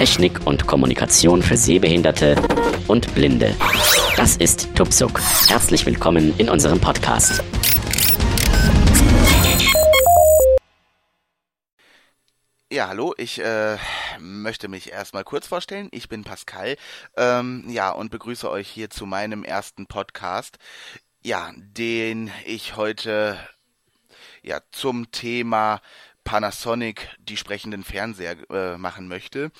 Technik und Kommunikation für Sehbehinderte und Blinde. Das ist Tupsuk. Herzlich willkommen in unserem Podcast. Ja, hallo, ich äh, möchte mich erstmal kurz vorstellen. Ich bin Pascal, ähm, ja, und begrüße euch hier zu meinem ersten Podcast, ja, den ich heute ja zum Thema Panasonic die sprechenden Fernseher äh, machen möchte.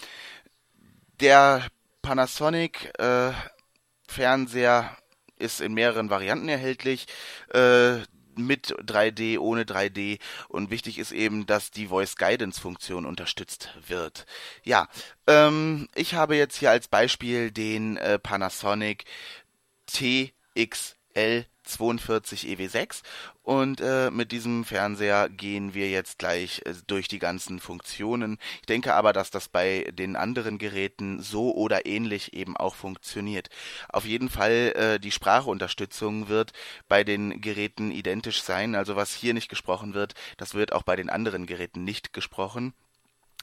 Der Panasonic äh, Fernseher ist in mehreren Varianten erhältlich. Äh, mit 3D, ohne 3D und wichtig ist eben, dass die Voice Guidance Funktion unterstützt wird. Ja, ähm, ich habe jetzt hier als Beispiel den äh, Panasonic TXL 42 EW6 und äh, mit diesem Fernseher gehen wir jetzt gleich äh, durch die ganzen Funktionen. Ich denke aber, dass das bei den anderen Geräten so oder ähnlich eben auch funktioniert. Auf jeden Fall äh, die Sprachunterstützung wird bei den Geräten identisch sein. Also was hier nicht gesprochen wird, das wird auch bei den anderen Geräten nicht gesprochen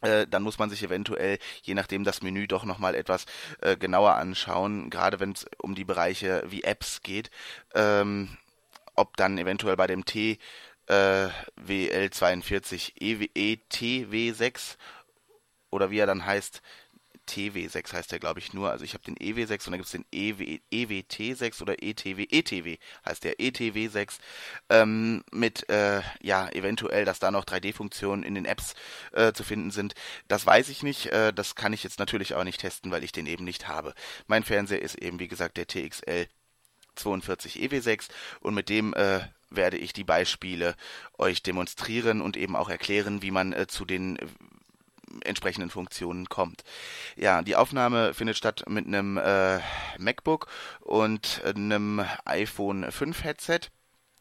äh, dann muss man sich eventuell, je nachdem das Menü doch nochmal etwas äh, genauer anschauen, gerade wenn es um die Bereiche wie Apps geht. Ähm, ob dann eventuell bei dem T äh, WL42 ETW6 oder wie er dann heißt, TW6 heißt der, glaube ich, nur. Also ich habe den EW6 und dann gibt es den EW, EWT6 oder ETW, ETW heißt der ETW6 ähm, mit, äh, ja, eventuell, dass da noch 3D-Funktionen in den Apps äh, zu finden sind. Das weiß ich nicht. Äh, das kann ich jetzt natürlich auch nicht testen, weil ich den eben nicht habe. Mein Fernseher ist eben, wie gesagt, der TXL 42 EW6 und mit dem äh, werde ich die Beispiele euch demonstrieren und eben auch erklären, wie man äh, zu den entsprechenden Funktionen kommt. Ja, die Aufnahme findet statt mit einem äh, MacBook und einem iPhone 5 Headset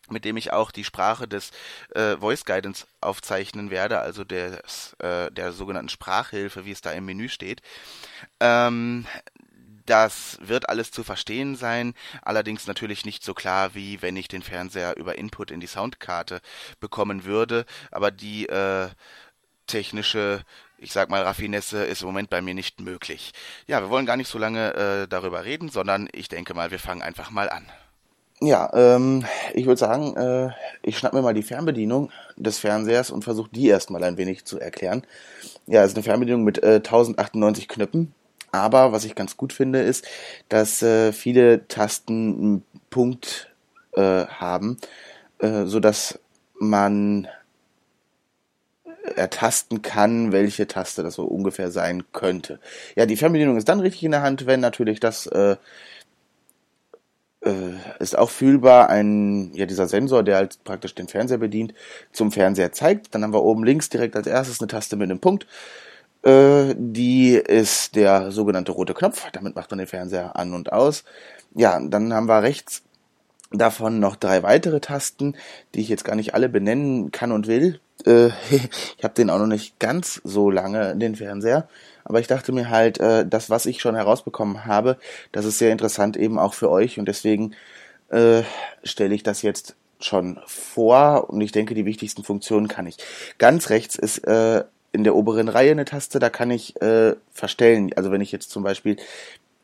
mit dem ich auch die Sprache des äh, Voice Guidance aufzeichnen werde, also des, äh, der sogenannten Sprachhilfe, wie es da im Menü steht. Ähm, das wird alles zu verstehen sein, allerdings natürlich nicht so klar, wie wenn ich den Fernseher über Input in die Soundkarte bekommen würde, aber die äh, technische ich sag mal, Raffinesse ist im Moment bei mir nicht möglich. Ja, wir wollen gar nicht so lange äh, darüber reden, sondern ich denke mal, wir fangen einfach mal an. Ja, ähm, ich würde sagen, äh, ich schnapp mir mal die Fernbedienung des Fernsehers und versuche die erstmal ein wenig zu erklären. Ja, es ist eine Fernbedienung mit äh, 1098 Knöpfen aber was ich ganz gut finde, ist, dass äh, viele Tasten einen Punkt äh, haben, äh, so dass man ertasten kann, welche Taste das so ungefähr sein könnte. Ja, die Fernbedienung ist dann richtig in der Hand, wenn natürlich das äh, äh, ist auch fühlbar ein ja dieser Sensor, der halt praktisch den Fernseher bedient, zum Fernseher zeigt. Dann haben wir oben links direkt als erstes eine Taste mit einem Punkt. Äh, die ist der sogenannte rote Knopf. Damit macht man den Fernseher an und aus. Ja, dann haben wir rechts davon noch drei weitere Tasten, die ich jetzt gar nicht alle benennen kann und will. Äh, ich habe den auch noch nicht ganz so lange, den Fernseher. Aber ich dachte mir halt, äh, das, was ich schon herausbekommen habe, das ist sehr interessant eben auch für euch. Und deswegen äh, stelle ich das jetzt schon vor. Und ich denke, die wichtigsten Funktionen kann ich. Ganz rechts ist äh, in der oberen Reihe eine Taste, da kann ich äh, verstellen. Also wenn ich jetzt zum Beispiel,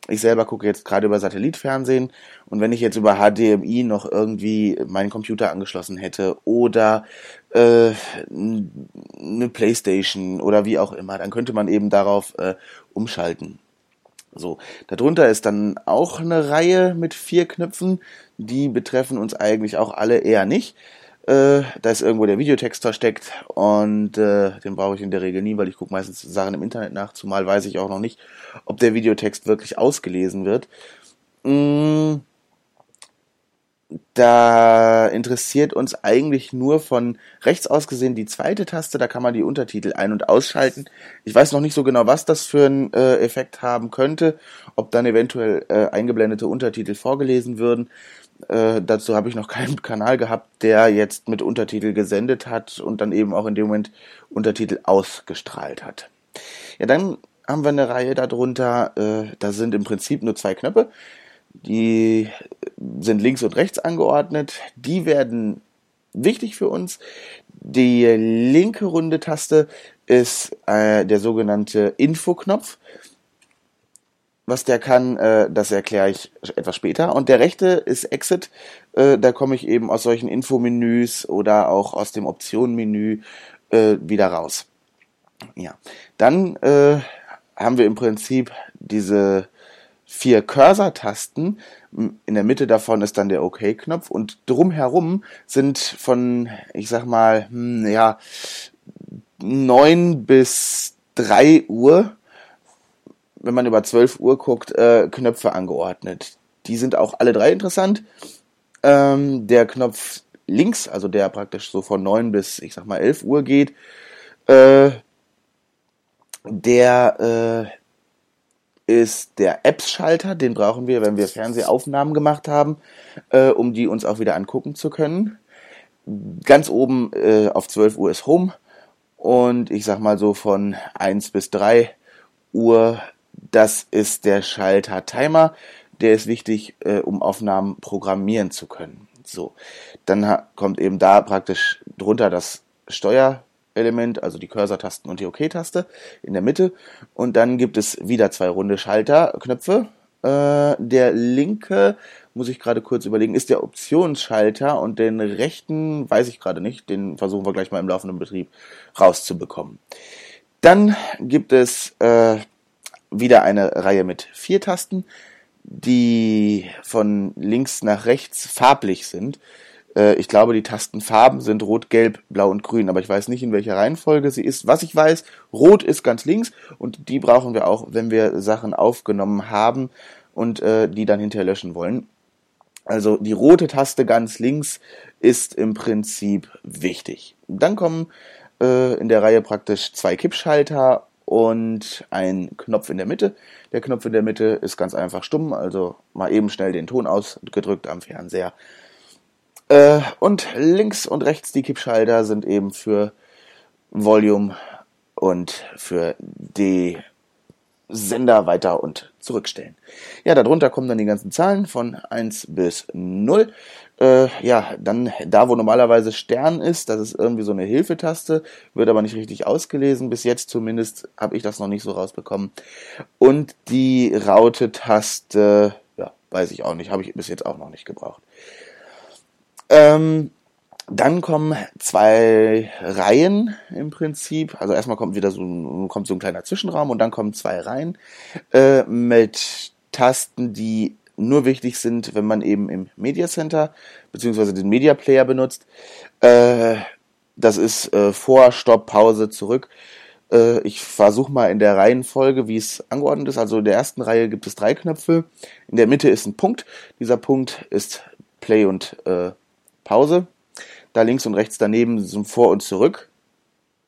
ich selber gucke jetzt gerade über Satellitfernsehen und wenn ich jetzt über HDMI noch irgendwie meinen Computer angeschlossen hätte oder äh, eine Playstation oder wie auch immer, dann könnte man eben darauf äh, umschalten. So, darunter ist dann auch eine Reihe mit vier Knöpfen, die betreffen uns eigentlich auch alle eher nicht. Äh, da ist irgendwo der Videotext versteckt und äh, den brauche ich in der Regel nie, weil ich gucke meistens Sachen im Internet nach, zumal weiß ich auch noch nicht, ob der Videotext wirklich ausgelesen wird. Mm, da interessiert uns eigentlich nur von rechts aus gesehen die zweite Taste, da kann man die Untertitel ein- und ausschalten. Ich weiß noch nicht so genau, was das für einen äh, Effekt haben könnte, ob dann eventuell äh, eingeblendete Untertitel vorgelesen würden. Äh, dazu habe ich noch keinen Kanal gehabt, der jetzt mit Untertitel gesendet hat und dann eben auch in dem Moment Untertitel ausgestrahlt hat. Ja, dann haben wir eine Reihe darunter, äh, da sind im Prinzip nur zwei Knöpfe. Die sind links und rechts angeordnet. Die werden wichtig für uns. Die linke runde Taste ist äh, der sogenannte Infoknopf. Was der kann, äh, das erkläre ich etwas später. Und der rechte ist Exit. Äh, da komme ich eben aus solchen Infomenüs oder auch aus dem Optionenmenü äh, wieder raus. Ja, dann äh, haben wir im Prinzip diese vier Cursor-Tasten. In der Mitte davon ist dann der OK-Knopf und drumherum sind von, ich sag mal, hm, ja, neun bis drei Uhr, wenn man über 12 Uhr guckt, äh, Knöpfe angeordnet. Die sind auch alle drei interessant. Ähm, der Knopf links, also der praktisch so von 9 bis, ich sag mal, 11 Uhr geht, äh, der äh, ist der Apps-Schalter, den brauchen wir, wenn wir Fernsehaufnahmen gemacht haben, äh, um die uns auch wieder angucken zu können. Ganz oben äh, auf 12 Uhr ist Home und ich sag mal so von 1 bis 3 Uhr, das ist der Schalter Timer. Der ist wichtig, äh, um Aufnahmen programmieren zu können. So, dann kommt eben da praktisch drunter das Steuerelement, also die Cursor-Tasten und die OK-Taste in der Mitte. Und dann gibt es wieder zwei runde Schalterknöpfe. Äh, der linke muss ich gerade kurz überlegen, ist der Optionsschalter und den rechten weiß ich gerade nicht. Den versuchen wir gleich mal im laufenden Betrieb rauszubekommen. Dann gibt es äh, wieder eine Reihe mit vier Tasten, die von links nach rechts farblich sind. Äh, ich glaube, die Tastenfarben sind rot, gelb, blau und grün, aber ich weiß nicht, in welcher Reihenfolge sie ist. Was ich weiß, rot ist ganz links und die brauchen wir auch, wenn wir Sachen aufgenommen haben und äh, die dann hinterher löschen wollen. Also die rote Taste ganz links ist im Prinzip wichtig. Dann kommen äh, in der Reihe praktisch zwei Kippschalter und ein Knopf in der Mitte. Der Knopf in der Mitte ist ganz einfach stumm, also mal eben schnell den Ton ausgedrückt am Fernseher. Äh, und links und rechts die Kippschalter sind eben für Volume und für die Sender weiter und zurückstellen. Ja, darunter kommen dann die ganzen Zahlen von 1 bis 0. Äh, ja, dann da, wo normalerweise Stern ist, das ist irgendwie so eine Hilfetaste, wird aber nicht richtig ausgelesen. Bis jetzt zumindest habe ich das noch nicht so rausbekommen. Und die Raute-Taste, ja, weiß ich auch nicht, habe ich bis jetzt auch noch nicht gebraucht. Ähm, dann kommen zwei Reihen im Prinzip. Also erstmal kommt wieder so, kommt so ein kleiner Zwischenraum und dann kommen zwei Reihen äh, mit Tasten, die nur wichtig sind, wenn man eben im Media Center beziehungsweise den Media Player benutzt. Äh, das ist äh, vor, Stopp, Pause, zurück. Äh, ich versuche mal in der Reihenfolge, wie es angeordnet ist. Also in der ersten Reihe gibt es drei Knöpfe. In der Mitte ist ein Punkt. Dieser Punkt ist Play und äh, Pause. Da links und rechts daneben sind vor und zurück.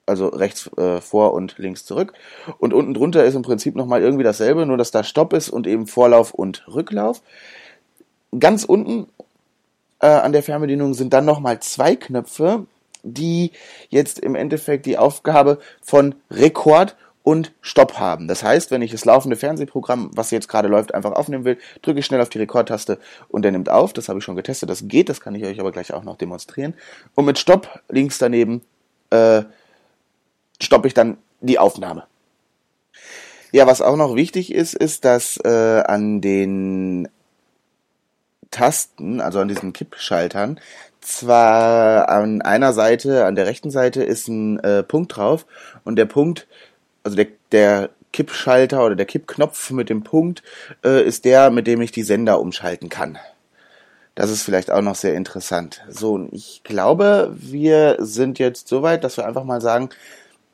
Also rechts äh, vor und links zurück. Und unten drunter ist im Prinzip nochmal irgendwie dasselbe, nur dass da Stopp ist und eben Vorlauf und Rücklauf. Ganz unten äh, an der Fernbedienung sind dann nochmal zwei Knöpfe, die jetzt im Endeffekt die Aufgabe von Rekord und Stopp haben. Das heißt, wenn ich das laufende Fernsehprogramm, was jetzt gerade läuft, einfach aufnehmen will, drücke ich schnell auf die Rekordtaste und der nimmt auf. Das habe ich schon getestet, das geht, das kann ich euch aber gleich auch noch demonstrieren. Und mit Stopp links daneben äh, stoppe ich dann die Aufnahme. Ja, was auch noch wichtig ist, ist, dass äh, an den Tasten, also an diesen Kippschaltern, zwar an einer Seite, an der rechten Seite ist ein äh, Punkt drauf und der Punkt also der, der Kippschalter oder der Kippknopf mit dem Punkt äh, ist der, mit dem ich die Sender umschalten kann. Das ist vielleicht auch noch sehr interessant. So, und ich glaube, wir sind jetzt so weit, dass wir einfach mal sagen,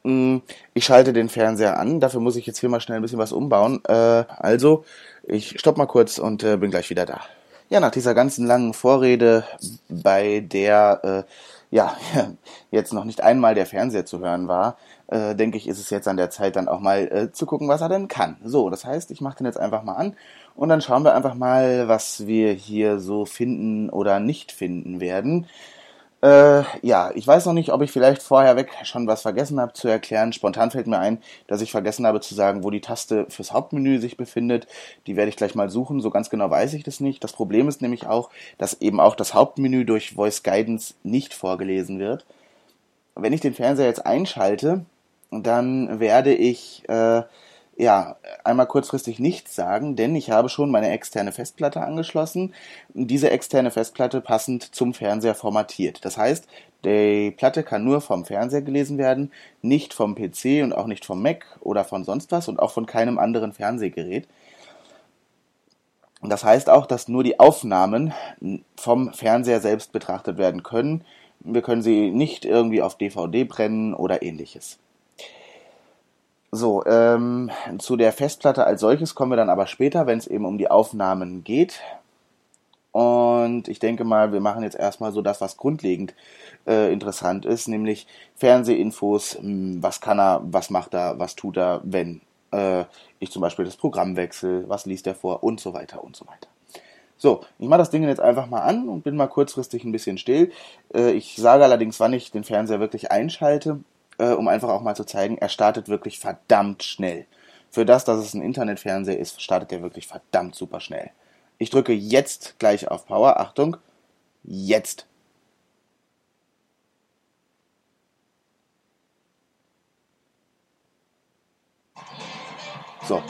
mh, hm, ich schalte den Fernseher an. Dafür muss ich jetzt hier mal schnell ein bisschen was umbauen. Äh, also, ich stopp mal kurz und äh, bin gleich wieder da. Ja, nach dieser ganzen langen Vorrede, bei der äh, ja jetzt noch nicht einmal der Fernseher zu hören war, äh, denke ich, ist es jetzt an der Zeit, dann auch mal äh, zu gucken, was er denn kann. So, das heißt, ich mache den jetzt einfach mal an und dann schauen wir einfach mal, was wir hier so finden oder nicht finden werden. Äh, ja, ich weiß noch nicht, ob ich vielleicht vorher weg schon was vergessen habe zu erklären. Spontan fällt mir ein, dass ich vergessen habe zu sagen, wo die Taste fürs Hauptmenü sich befindet. Die werde ich gleich mal suchen. So ganz genau weiß ich das nicht. Das Problem ist nämlich auch, dass eben auch das Hauptmenü durch Voice Guidance nicht vorgelesen wird. Wenn ich den Fernseher jetzt einschalte, dann werde ich äh, ja einmal kurzfristig nichts sagen, denn ich habe schon meine externe Festplatte angeschlossen. Diese externe Festplatte passend zum Fernseher formatiert. Das heißt, die Platte kann nur vom Fernseher gelesen werden, nicht vom PC und auch nicht vom Mac oder von sonst was und auch von keinem anderen Fernsehgerät. Das heißt auch, dass nur die Aufnahmen vom Fernseher selbst betrachtet werden können. Wir können sie nicht irgendwie auf DVD brennen oder ähnliches. So, ähm, zu der Festplatte als solches kommen wir dann aber später, wenn es eben um die Aufnahmen geht. Und ich denke mal, wir machen jetzt erstmal so das, was grundlegend äh, interessant ist, nämlich Fernsehinfos, hm, was kann er, was macht er, was tut er, wenn äh, ich zum Beispiel das Programm wechsle, was liest er vor und so weiter und so weiter. So, ich mache das Ding jetzt einfach mal an und bin mal kurzfristig ein bisschen still. Äh, ich sage allerdings, wann ich den Fernseher wirklich einschalte äh, um einfach auch mal zu zeigen, er startet wirklich verdammt schnell. Für das, dass es ein Internetfernseher ist, startet er wirklich verdammt super schnell. Ich drücke jetzt gleich auf Power. Achtung, jetzt. So.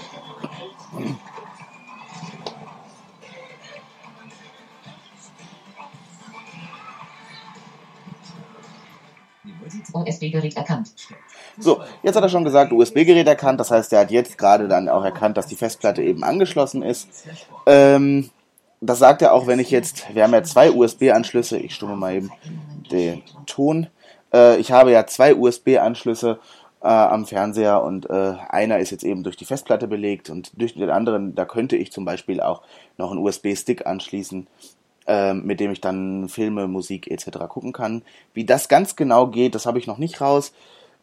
USB-Gerät erkannt. So, jetzt hat er schon gesagt, USB-Gerät erkannt. Das heißt, er hat jetzt gerade dann auch erkannt, dass die Festplatte eben angeschlossen ist. Ähm, das sagt er auch, wenn ich jetzt, wir haben ja zwei USB-Anschlüsse. Ich stumme mal eben den Ton. Äh, ich habe ja zwei USB-Anschlüsse äh, am Fernseher und äh, einer ist jetzt eben durch die Festplatte belegt und durch den anderen, da könnte ich zum Beispiel auch noch einen USB-Stick anschließen ähm, mit dem ich dann Filme, Musik etc. gucken kann. Wie das ganz genau geht, das habe ich noch nicht raus.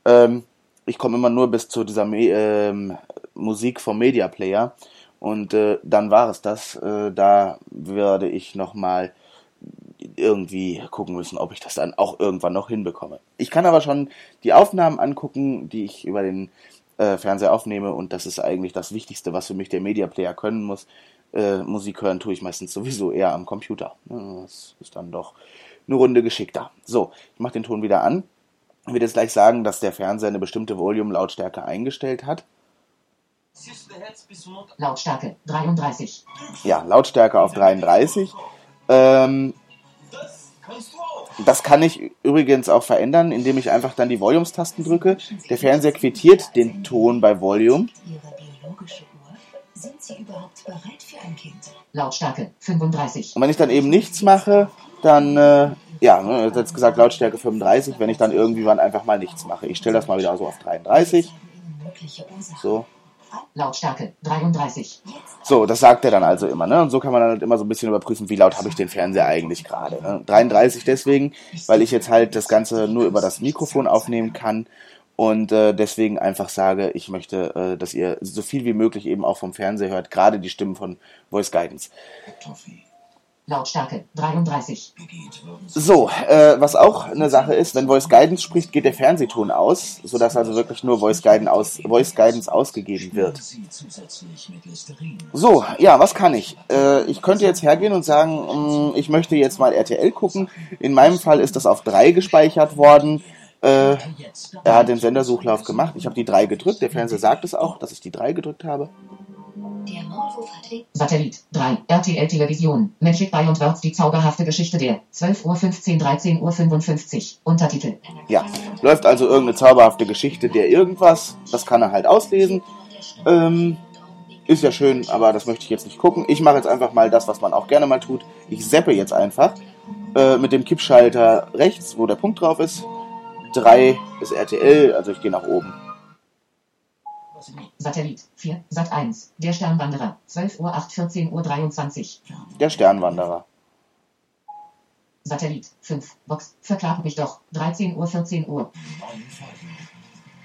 Ähm, ich komme immer nur bis zu dieser Me ähm, Musik vom Media Player und äh, dann war es das. Äh, da werde ich nochmal irgendwie gucken müssen, ob ich das dann auch irgendwann noch hinbekomme. Ich kann aber schon die Aufnahmen angucken, die ich über den äh, Fernseher aufnehme und das ist eigentlich das Wichtigste, was für mich der Media Player können muss äh, Musik hören tue ich meistens sowieso eher am Computer. Das ist dann doch eine Runde geschickter. So, ich mache den Ton wieder an. Ich will jetzt gleich sagen, dass der Fernseher eine bestimmte Volume-Lautstärke eingestellt hat. Lautstärke 33. Ja, Lautstärke auf 33. Ähm, das kann ich übrigens auch verändern, indem ich einfach dann die Volumes-Tasten drücke. Der Fernseher quittiert den Ton bei Volume sind Sie überhaupt bereit für ein Kind? Lautstärke 35. Und wenn ich dann eben nichts mache, dann, äh, ja, ne, jetzt gesagt Lautstärke 35, wenn ich dann irgendwann einfach mal nichts mache. Ich stelle das mal wieder so auf 33. So. Lautstärke 33. So, das sagt er dann also immer, ne? Und so kann man dann halt immer so ein bisschen überprüfen, wie laut habe ich den Fernseher eigentlich gerade. Ne? 33 deswegen, weil ich jetzt halt das Ganze nur über das Mikrofon aufnehmen kann und äh, deswegen einfach sage, ich möchte, äh, dass ihr so viel wie möglich eben auch vom Fernseher hört, gerade die Stimmen von Voice Guidance. Lautstärke 33. So, äh, was auch eine Sache ist, wenn Voice Guidance spricht, geht der Fernsehton aus, sodass also wirklich nur Voice Guidance, aus, Voice Guidance ausgegeben wird. So, ja, was kann ich? Äh, ich könnte jetzt hergehen und sagen, mh, mm, ich möchte jetzt mal RTL gucken. In meinem Fall ist das auf 3 gespeichert worden. Äh, er hat den Sendersuchlauf gemacht. Ich habe die 3 gedrückt. Der Fernseher sagt es auch, dass ich die 3 gedrückt habe. Satellit 3, RTL Television, Magic by und Words, die zauberhafte Geschichte der 12 Uhr 15, 13 Uhr 55, Untertitel. Ja, läuft also irgendeine zauberhafte Geschichte der irgendwas, das kann er halt auslesen. Ähm, ist ja schön, aber das möchte ich jetzt nicht gucken. Ich mache jetzt einfach mal das, was man auch gerne mal tut. Ich seppe jetzt einfach äh, mit dem Kippschalter rechts, wo der Punkt drauf ist, 3 ist RTL, also ich gehe nach oben. Satellit 4, Sat 1, der Sternwanderer, 12 Uhr 8, 14 Uhr 23. Der Sternwanderer. Satellit 5, Box, verklag mich doch, 13 Uhr 14 Uhr.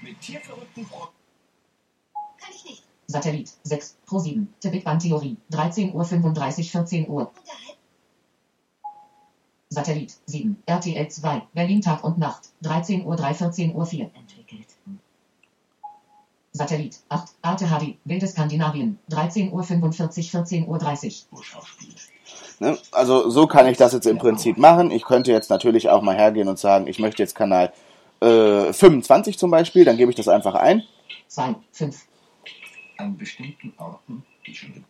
Mit tierverrückten Kann ich nicht. Satellit 6, Pro 7, Big Theorie, 13 Uhr 35, 14 Uhr. Satellit 7, RTL 2, Berlin Tag und Nacht, 13 Uhr 3, 14 Uhr 4. Entwickelt. Satellit 8, Arte HD, Wilde Skandinavien, 13 Uhr 45, 14 Uhr 30. Ne? Also so kann ich das jetzt im Prinzip machen. Ich könnte jetzt natürlich auch mal hergehen und sagen, ich möchte jetzt Kanal äh, 25 zum Beispiel, dann gebe ich das einfach ein. 2, 5. An bestimmten Orten, die schon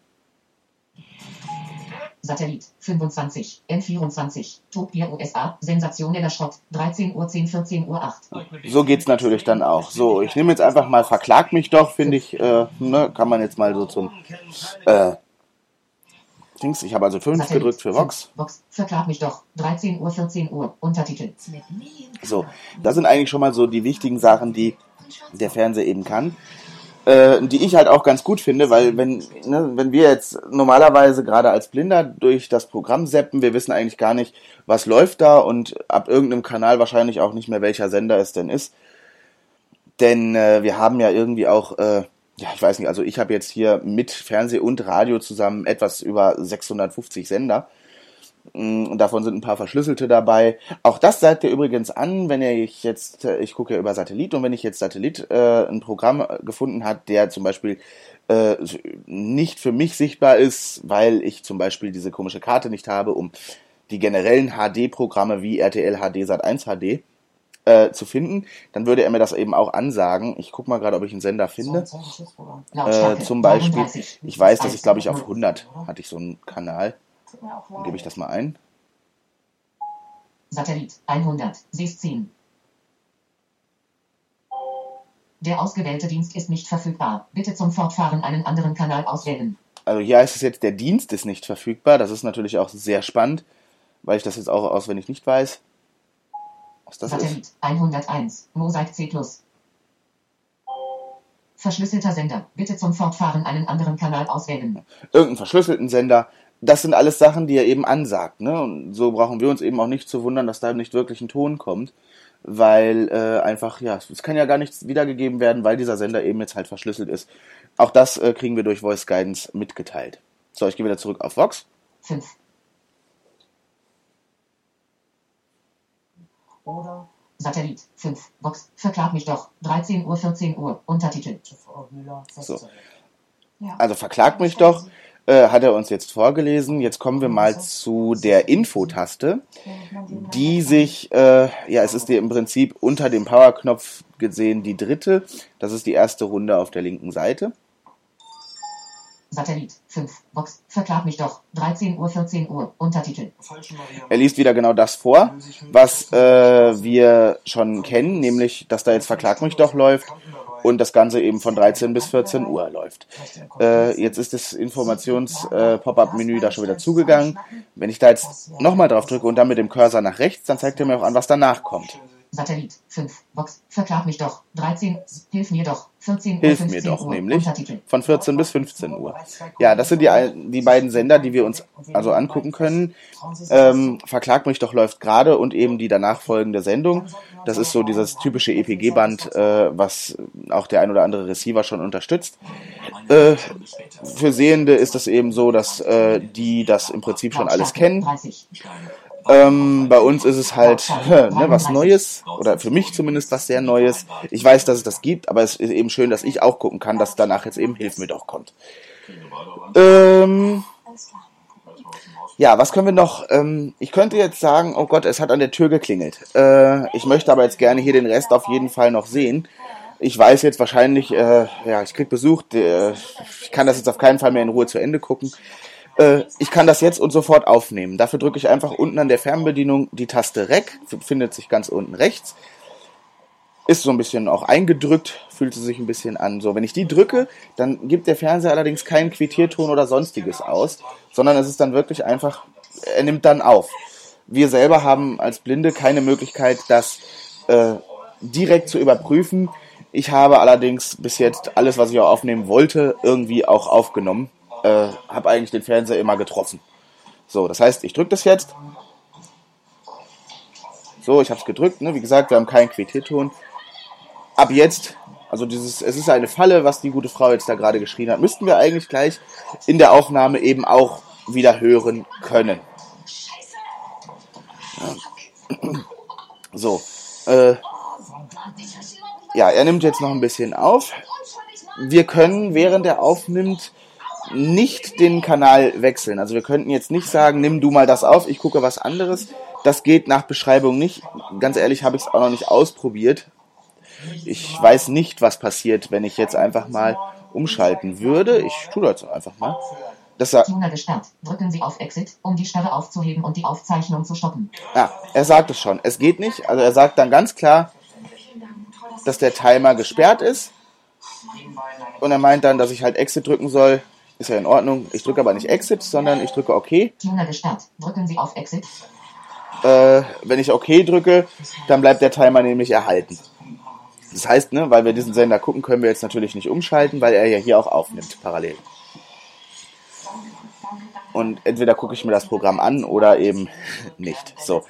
Satellit 25, N24, Tokio USA, sensationeller Schrott, 13 Uhr 10, 14 Uhr 8. So geht's natürlich dann auch. So, ich nehme jetzt einfach mal Verklag mich doch, finde ich, äh, ne, kann man jetzt mal so zum äh, Dings, ich habe also 5 Satellit, gedrückt für Vox. Vox, verklag mich doch, 13 Uhr 14 Uhr, Untertitel. So, das sind eigentlich schon mal so die wichtigen Sachen, die der Fernseher eben kann äh, die ich halt auch ganz gut finde, weil wenn, ne, wenn wir jetzt normalerweise gerade als Blinder durch das Programm seppen, wir wissen eigentlich gar nicht, was läuft da und ab irgendeinem Kanal wahrscheinlich auch nicht mehr, welcher Sender es denn ist. Denn äh, wir haben ja irgendwie auch, äh, ja, ich weiß nicht, also ich habe jetzt hier mit Fernseh und Radio zusammen etwas über 650 Sender. Mm, davon sind ein paar verschlüsselte dabei. Auch das seid ihr übrigens an, wenn ihr jetzt, äh, ich gucke ja über Satellit und wenn ich jetzt Satellit äh, ein Programm gefunden hat, der zum Beispiel äh, nicht für mich sichtbar ist, weil ich zum Beispiel diese komische Karte nicht habe, um die generellen HD-Programme wie RTL HD Sat1 HD äh, zu finden, dann würde er mir das eben auch ansagen. Ich gucke mal gerade, ob ich einen Sender finde. Äh, zum Beispiel, ich weiß, dass ich glaube ich auf 100 hatte ich so einen Kanal. Dann gebe ich das mal ein. Satellit 100, siehst 10. Der ausgewählte Dienst ist nicht verfügbar. Bitte zum Fortfahren einen anderen Kanal auswählen. Also hier heißt es jetzt, der Dienst ist nicht verfügbar. Das ist natürlich auch sehr spannend, weil ich das jetzt auch auswendig nicht weiß. Was das Satellit ist. 101, Mosaik C+. Verschlüsselter Sender. Bitte zum Fortfahren einen anderen Kanal auswählen. Irgendeinen verschlüsselten Sender das sind alles Sachen, die er eben ansagt. Ne? Und so brauchen wir uns eben auch nicht zu wundern, dass da nicht wirklich ein Ton kommt, weil äh, einfach, ja, es kann ja gar nichts wiedergegeben werden, weil dieser Sender eben jetzt halt verschlüsselt ist. Auch das äh, kriegen wir durch Voice Guidance mitgeteilt. So, ich gehe wieder zurück auf Vox. 5. Oder Satellit 5. Vox. Verklag mich doch. 13 Uhr, 14 Uhr. Untertitel. So. Also verklagt mich doch äh, hat er uns jetzt vorgelesen. Jetzt kommen wir mal zu der Info-Taste, die sich, äh, ja, es ist dir im Prinzip unter dem Power-Knopf gesehen die dritte. Das ist die erste Runde auf der linken Seite. Satellit 5, Box, verklag mich doch, 13 Uhr, 14 Uhr, Untertitel. Er liest wieder genau das vor, was äh, wir schon kennen, nämlich, dass da jetzt Verklag mich doch läuft und das Ganze eben von 13 bis 14 Uhr läuft. Äh, jetzt ist das Informations-Pop-Up-Menü äh, da schon wieder zugegangen. Wenn ich da jetzt nochmal drauf drücke und dann mit dem Cursor nach rechts, dann zeigt er mir auch an, was danach kommt. Satellit 5, Box, verklag mich doch, 13, hilf mir doch, 14 Hilf mir doch, Uhr, nämlich von 14 bis 15 Uhr. Ja, das sind die, die beiden Sender, die wir uns also angucken können. Ähm, verklag mich doch läuft gerade und eben die danach folgende Sendung. Das ist so dieses typische EPG-Band, äh, was auch der ein oder andere Receiver schon unterstützt. Äh, für Sehende ist es eben so, dass äh, die das im Prinzip schon alles kennen. Ähm, bei uns ist es halt ne, was Neues, oder für mich zumindest was sehr Neues. Ich weiß, dass es das gibt, aber es ist eben schön, dass ich auch gucken kann, dass danach jetzt eben Hilf mir doch kommt. Ähm, ja, was können wir noch? Ähm, ich könnte jetzt sagen, oh Gott, es hat an der Tür geklingelt. Äh, ich möchte aber jetzt gerne hier den Rest auf jeden Fall noch sehen. Ich weiß jetzt wahrscheinlich, äh, ja, ich krieg Besuch, äh, ich kann das jetzt auf keinen Fall mehr in Ruhe zu Ende gucken. Äh, ich kann das jetzt und sofort aufnehmen. Dafür drücke ich einfach unten an der Fernbedienung die Taste Rec, findet sich ganz unten rechts. Ist so ein bisschen auch eingedrückt, fühlt sich ein bisschen an. So, wenn ich die drücke, dann gibt der Fernseher allerdings keinen Quittierton oder sonstiges aus, sondern es ist dann wirklich einfach, er nimmt dann auf. Wir selber haben als Blinde keine Möglichkeit, das äh, direkt zu überprüfen. Ich habe allerdings bis jetzt alles, was ich auch aufnehmen wollte, irgendwie auch aufgenommen. Äh, habe eigentlich den Fernseher immer getroffen. So, das heißt, ich drücke das jetzt. So, ich habe es gedrückt. Ne? Wie gesagt, wir haben keinen Quittierton ab jetzt, also dieses, es ist eine Falle, was die gute Frau jetzt da gerade geschrien hat, müssten wir eigentlich gleich in der Aufnahme eben auch wieder hören können. So, äh, ja, er nimmt jetzt noch ein bisschen auf. Wir können, während er aufnimmt, nicht den Kanal wechseln. Also wir könnten jetzt nicht sagen, nimm du mal das auf, ich gucke was anderes. Das geht nach Beschreibung nicht. Ganz ehrlich habe ich es auch noch nicht ausprobiert. Ich weiß nicht, was passiert, wenn ich jetzt einfach mal umschalten würde. Ich tue das einfach mal. Das sagt, Tuner gesperrt. Drücken Sie auf Exit, um die Sperre aufzuheben und die Aufzeichnung zu stoppen. Ja, er sagt es schon. Es geht nicht. Also er sagt dann ganz klar, dass der Timer gesperrt ist. Und er meint dann, dass ich halt Exit drücken soll. Ist ja in Ordnung. Ich drücke aber nicht Exit, sondern ich drücke OK. Tuner gesperrt. Drücken Sie auf Exit. Äh, wenn ich OK drücke, dann bleibt der Timer nämlich erhalten. Das heißt, ne, weil wir diesen Sender gucken, können wir jetzt natürlich nicht umschalten, weil er ja hier auch aufnimmt, parallel. Und entweder gucke ich mir das Programm an oder eben nicht. So.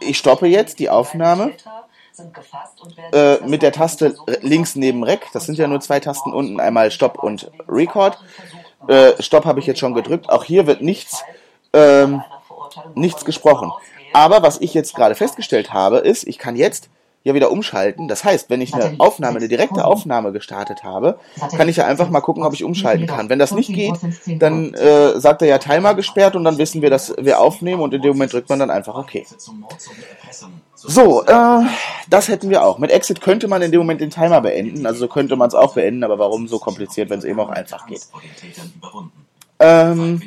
Ich stoppe jetzt die Aufnahme äh, mit der Taste links neben Rec. Das sind ja nur zwei Tasten unten, einmal Stopp und Record. Äh, Stopp habe ich jetzt schon gedrückt. Auch hier wird nichts, ähm, nichts gesprochen. Aber was ich jetzt gerade festgestellt habe, ist, ich kann jetzt ja wieder umschalten. Das heißt, wenn ich eine Aufnahme, eine direkte Aufnahme gestartet habe, kann ich ja einfach mal gucken, ob ich umschalten kann. Wenn das nicht geht, dann äh, sagt er ja Timer gesperrt und dann wissen wir, dass wir aufnehmen und in dem Moment drückt man dann einfach OK. So, äh, das hätten wir auch. Mit Exit könnte man in dem Moment den Timer beenden, also so könnte man es auch beenden, aber warum so kompliziert, wenn es eben auch einfach geht? Ähm,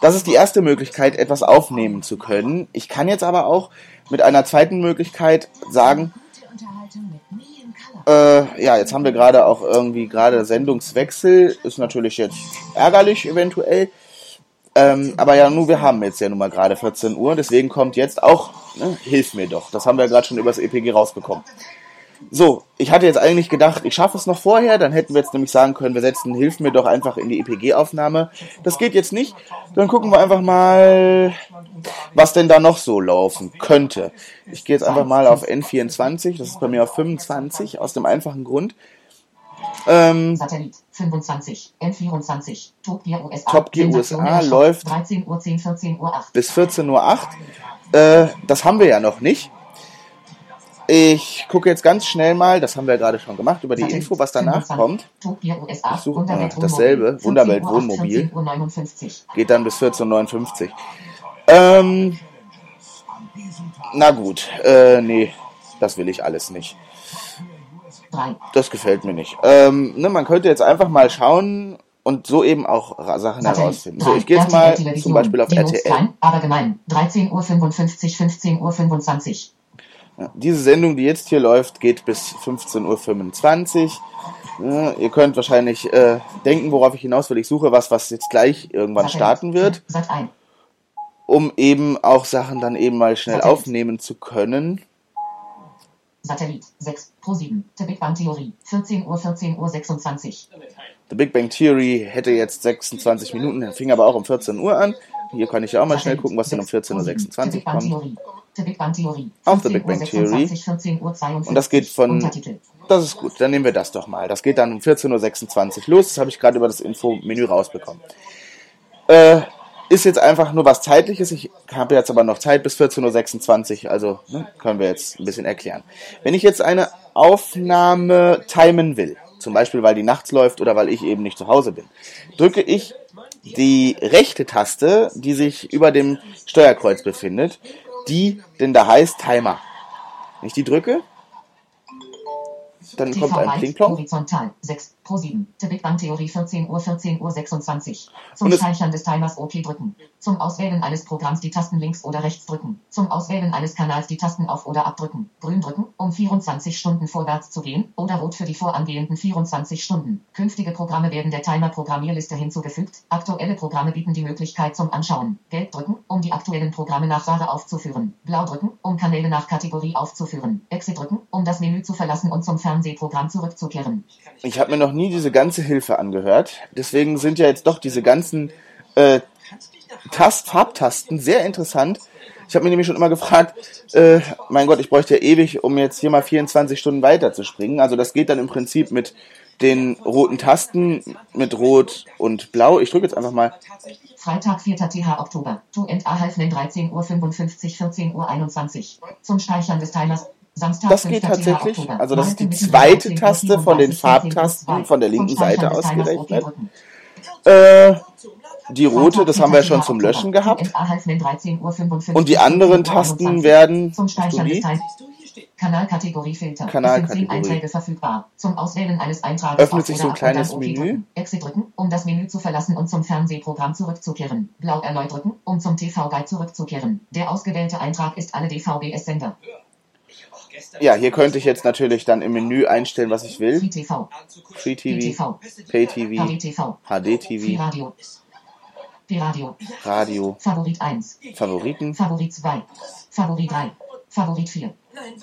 das ist die erste Möglichkeit, etwas aufnehmen zu können. Ich kann jetzt aber auch mit einer zweiten Möglichkeit sagen, äh, ja, jetzt haben wir gerade auch irgendwie gerade Sendungswechsel, ist natürlich jetzt ärgerlich eventuell. Ähm, aber ja, nur wir haben jetzt ja nun mal gerade 14 Uhr, deswegen kommt jetzt auch, ne, hilf mir doch. Das haben wir gerade schon übers EPG rausbekommen. So, ich hatte jetzt eigentlich gedacht, ich schaffe es noch vorher, dann hätten wir jetzt nämlich sagen können, wir setzen Hilf mir doch einfach in die EPG-Aufnahme. Das geht jetzt nicht. Dann gucken wir einfach mal, was denn da noch so laufen könnte. Ich gehe jetzt einfach mal auf N24, das ist bei mir auf 25, aus dem einfachen Grund. Ähm, Satellit 25, N24, Top Gear USA, Top Gear USA läuft 13 Uhr 10, 14 Uhr 8. bis 14 Uhr 8. Äh, das haben wir ja noch nicht. Ich gucke jetzt ganz schnell mal, das haben wir ja gerade schon gemacht, über die Info, was danach kommt. Ich suche mal dasselbe, Wunderwelt Wohnmobil. Geht dann bis 14.59 Uhr. Ähm, na gut, äh, nee, das will ich alles nicht. Das gefällt mir nicht. Ähm, ne, man könnte jetzt einfach mal schauen und so eben auch Sachen herausfinden. So, ich gehe jetzt mal zum Beispiel auf RTL. Aber gemein, 13.55 Uhr, 15.25 Uhr. Ja, diese Sendung, die jetzt hier läuft, geht bis 15.25 Uhr. Ja, ihr könnt wahrscheinlich äh, denken, worauf ich hinaus will. Ich suche was, was jetzt gleich irgendwann starten wird, um eben auch Sachen dann eben mal schnell Satellit. aufnehmen zu können. Satellit 6 Pro 7. The Big Bang Theory 14 Uhr 14 Uhr 26. The Big Bang Theory hätte jetzt 26 Minuten, fing aber auch um 14 Uhr an. Hier kann ich ja auch mal schnell gucken, was denn um 14.26 Uhr kommt. The Big Bang Theory. Auch The Big Bang Theory. Und das geht von. Das ist gut, dann nehmen wir das doch mal. Das geht dann um 14.26 Uhr los. Das habe ich gerade über das Info-Menü rausbekommen. Äh, ist jetzt einfach nur was Zeitliches. Ich habe jetzt aber noch Zeit bis 14.26 Uhr, also ne, können wir jetzt ein bisschen erklären. Wenn ich jetzt eine Aufnahme timen will, zum Beispiel weil die nachts läuft oder weil ich eben nicht zu Hause bin, drücke ich die rechte Taste, die sich über dem Steuerkreuz befindet, die denn da heißt Timer. Wenn ich die drücke, dann kommt ein Pling-Plong. Horizontal 6 Pro 7. The Big Bang Theorie 14 Uhr 14 Uhr 26. Zum Speichern des Timers OK drücken. Zum Auswählen eines Programms die Tasten links oder rechts drücken. Zum Auswählen eines Kanals die Tasten auf oder abdrücken. Grün drücken, um 24 Stunden vorwärts zu gehen. Oder rot für die vorangehenden 24 Stunden. Künftige Programme werden der Timer-Programmierliste hinzugefügt. Aktuelle Programme bieten die Möglichkeit zum Anschauen. Gelb drücken, um die aktuellen Programme nach Ware aufzuführen. Blau drücken, um Kanäle nach Kategorie aufzuführen. Exit drücken, um das Menü zu verlassen und zum Fernsehprogramm zurückzukehren. Ich habe mir noch nie diese ganze Hilfe angehört. Deswegen sind ja jetzt doch diese ganzen äh, Tast Farbtasten sehr interessant. Ich habe mir nämlich schon immer gefragt, äh, mein Gott, ich bräuchte ja ewig, um jetzt hier mal 24 Stunden weiterzuspringen. Also das geht dann im Prinzip mit den roten Tasten, mit Rot und Blau. Ich drücke jetzt einfach mal. Freitag, 4. TH Oktober. To end a half 13 Uhr 55, 14 Uhr 21. Zum Speichern des Timers das geht tatsächlich. Also das ist die zweite Taste von den Farbtasten von der linken Seite ausgerechnet. Äh, die rote, das haben wir schon zum Löschen gehabt. Und die anderen Tasten werden zum Speichern des Kanalkategorie Filter. Kanalkategorie. Es sind Einträge verfügbar. Zum Auswählen eines Eintrages Öffnet sich so ein kleines Menü. Exit drücken, um das Menü zu verlassen und zum Fernsehprogramm zurückzukehren. Blau erneut drücken, um zum TV-Guide zurückzukehren. Der ausgewählte Eintrag ist alle DVB-S-Sender. Ja, hier könnte ich jetzt natürlich dann im Menü einstellen, was ich will. Free TV, Pay TV, HD TV, Radio, Favorit 1, Favoriten. Favorit 2, Favorit 3, Favorit 4,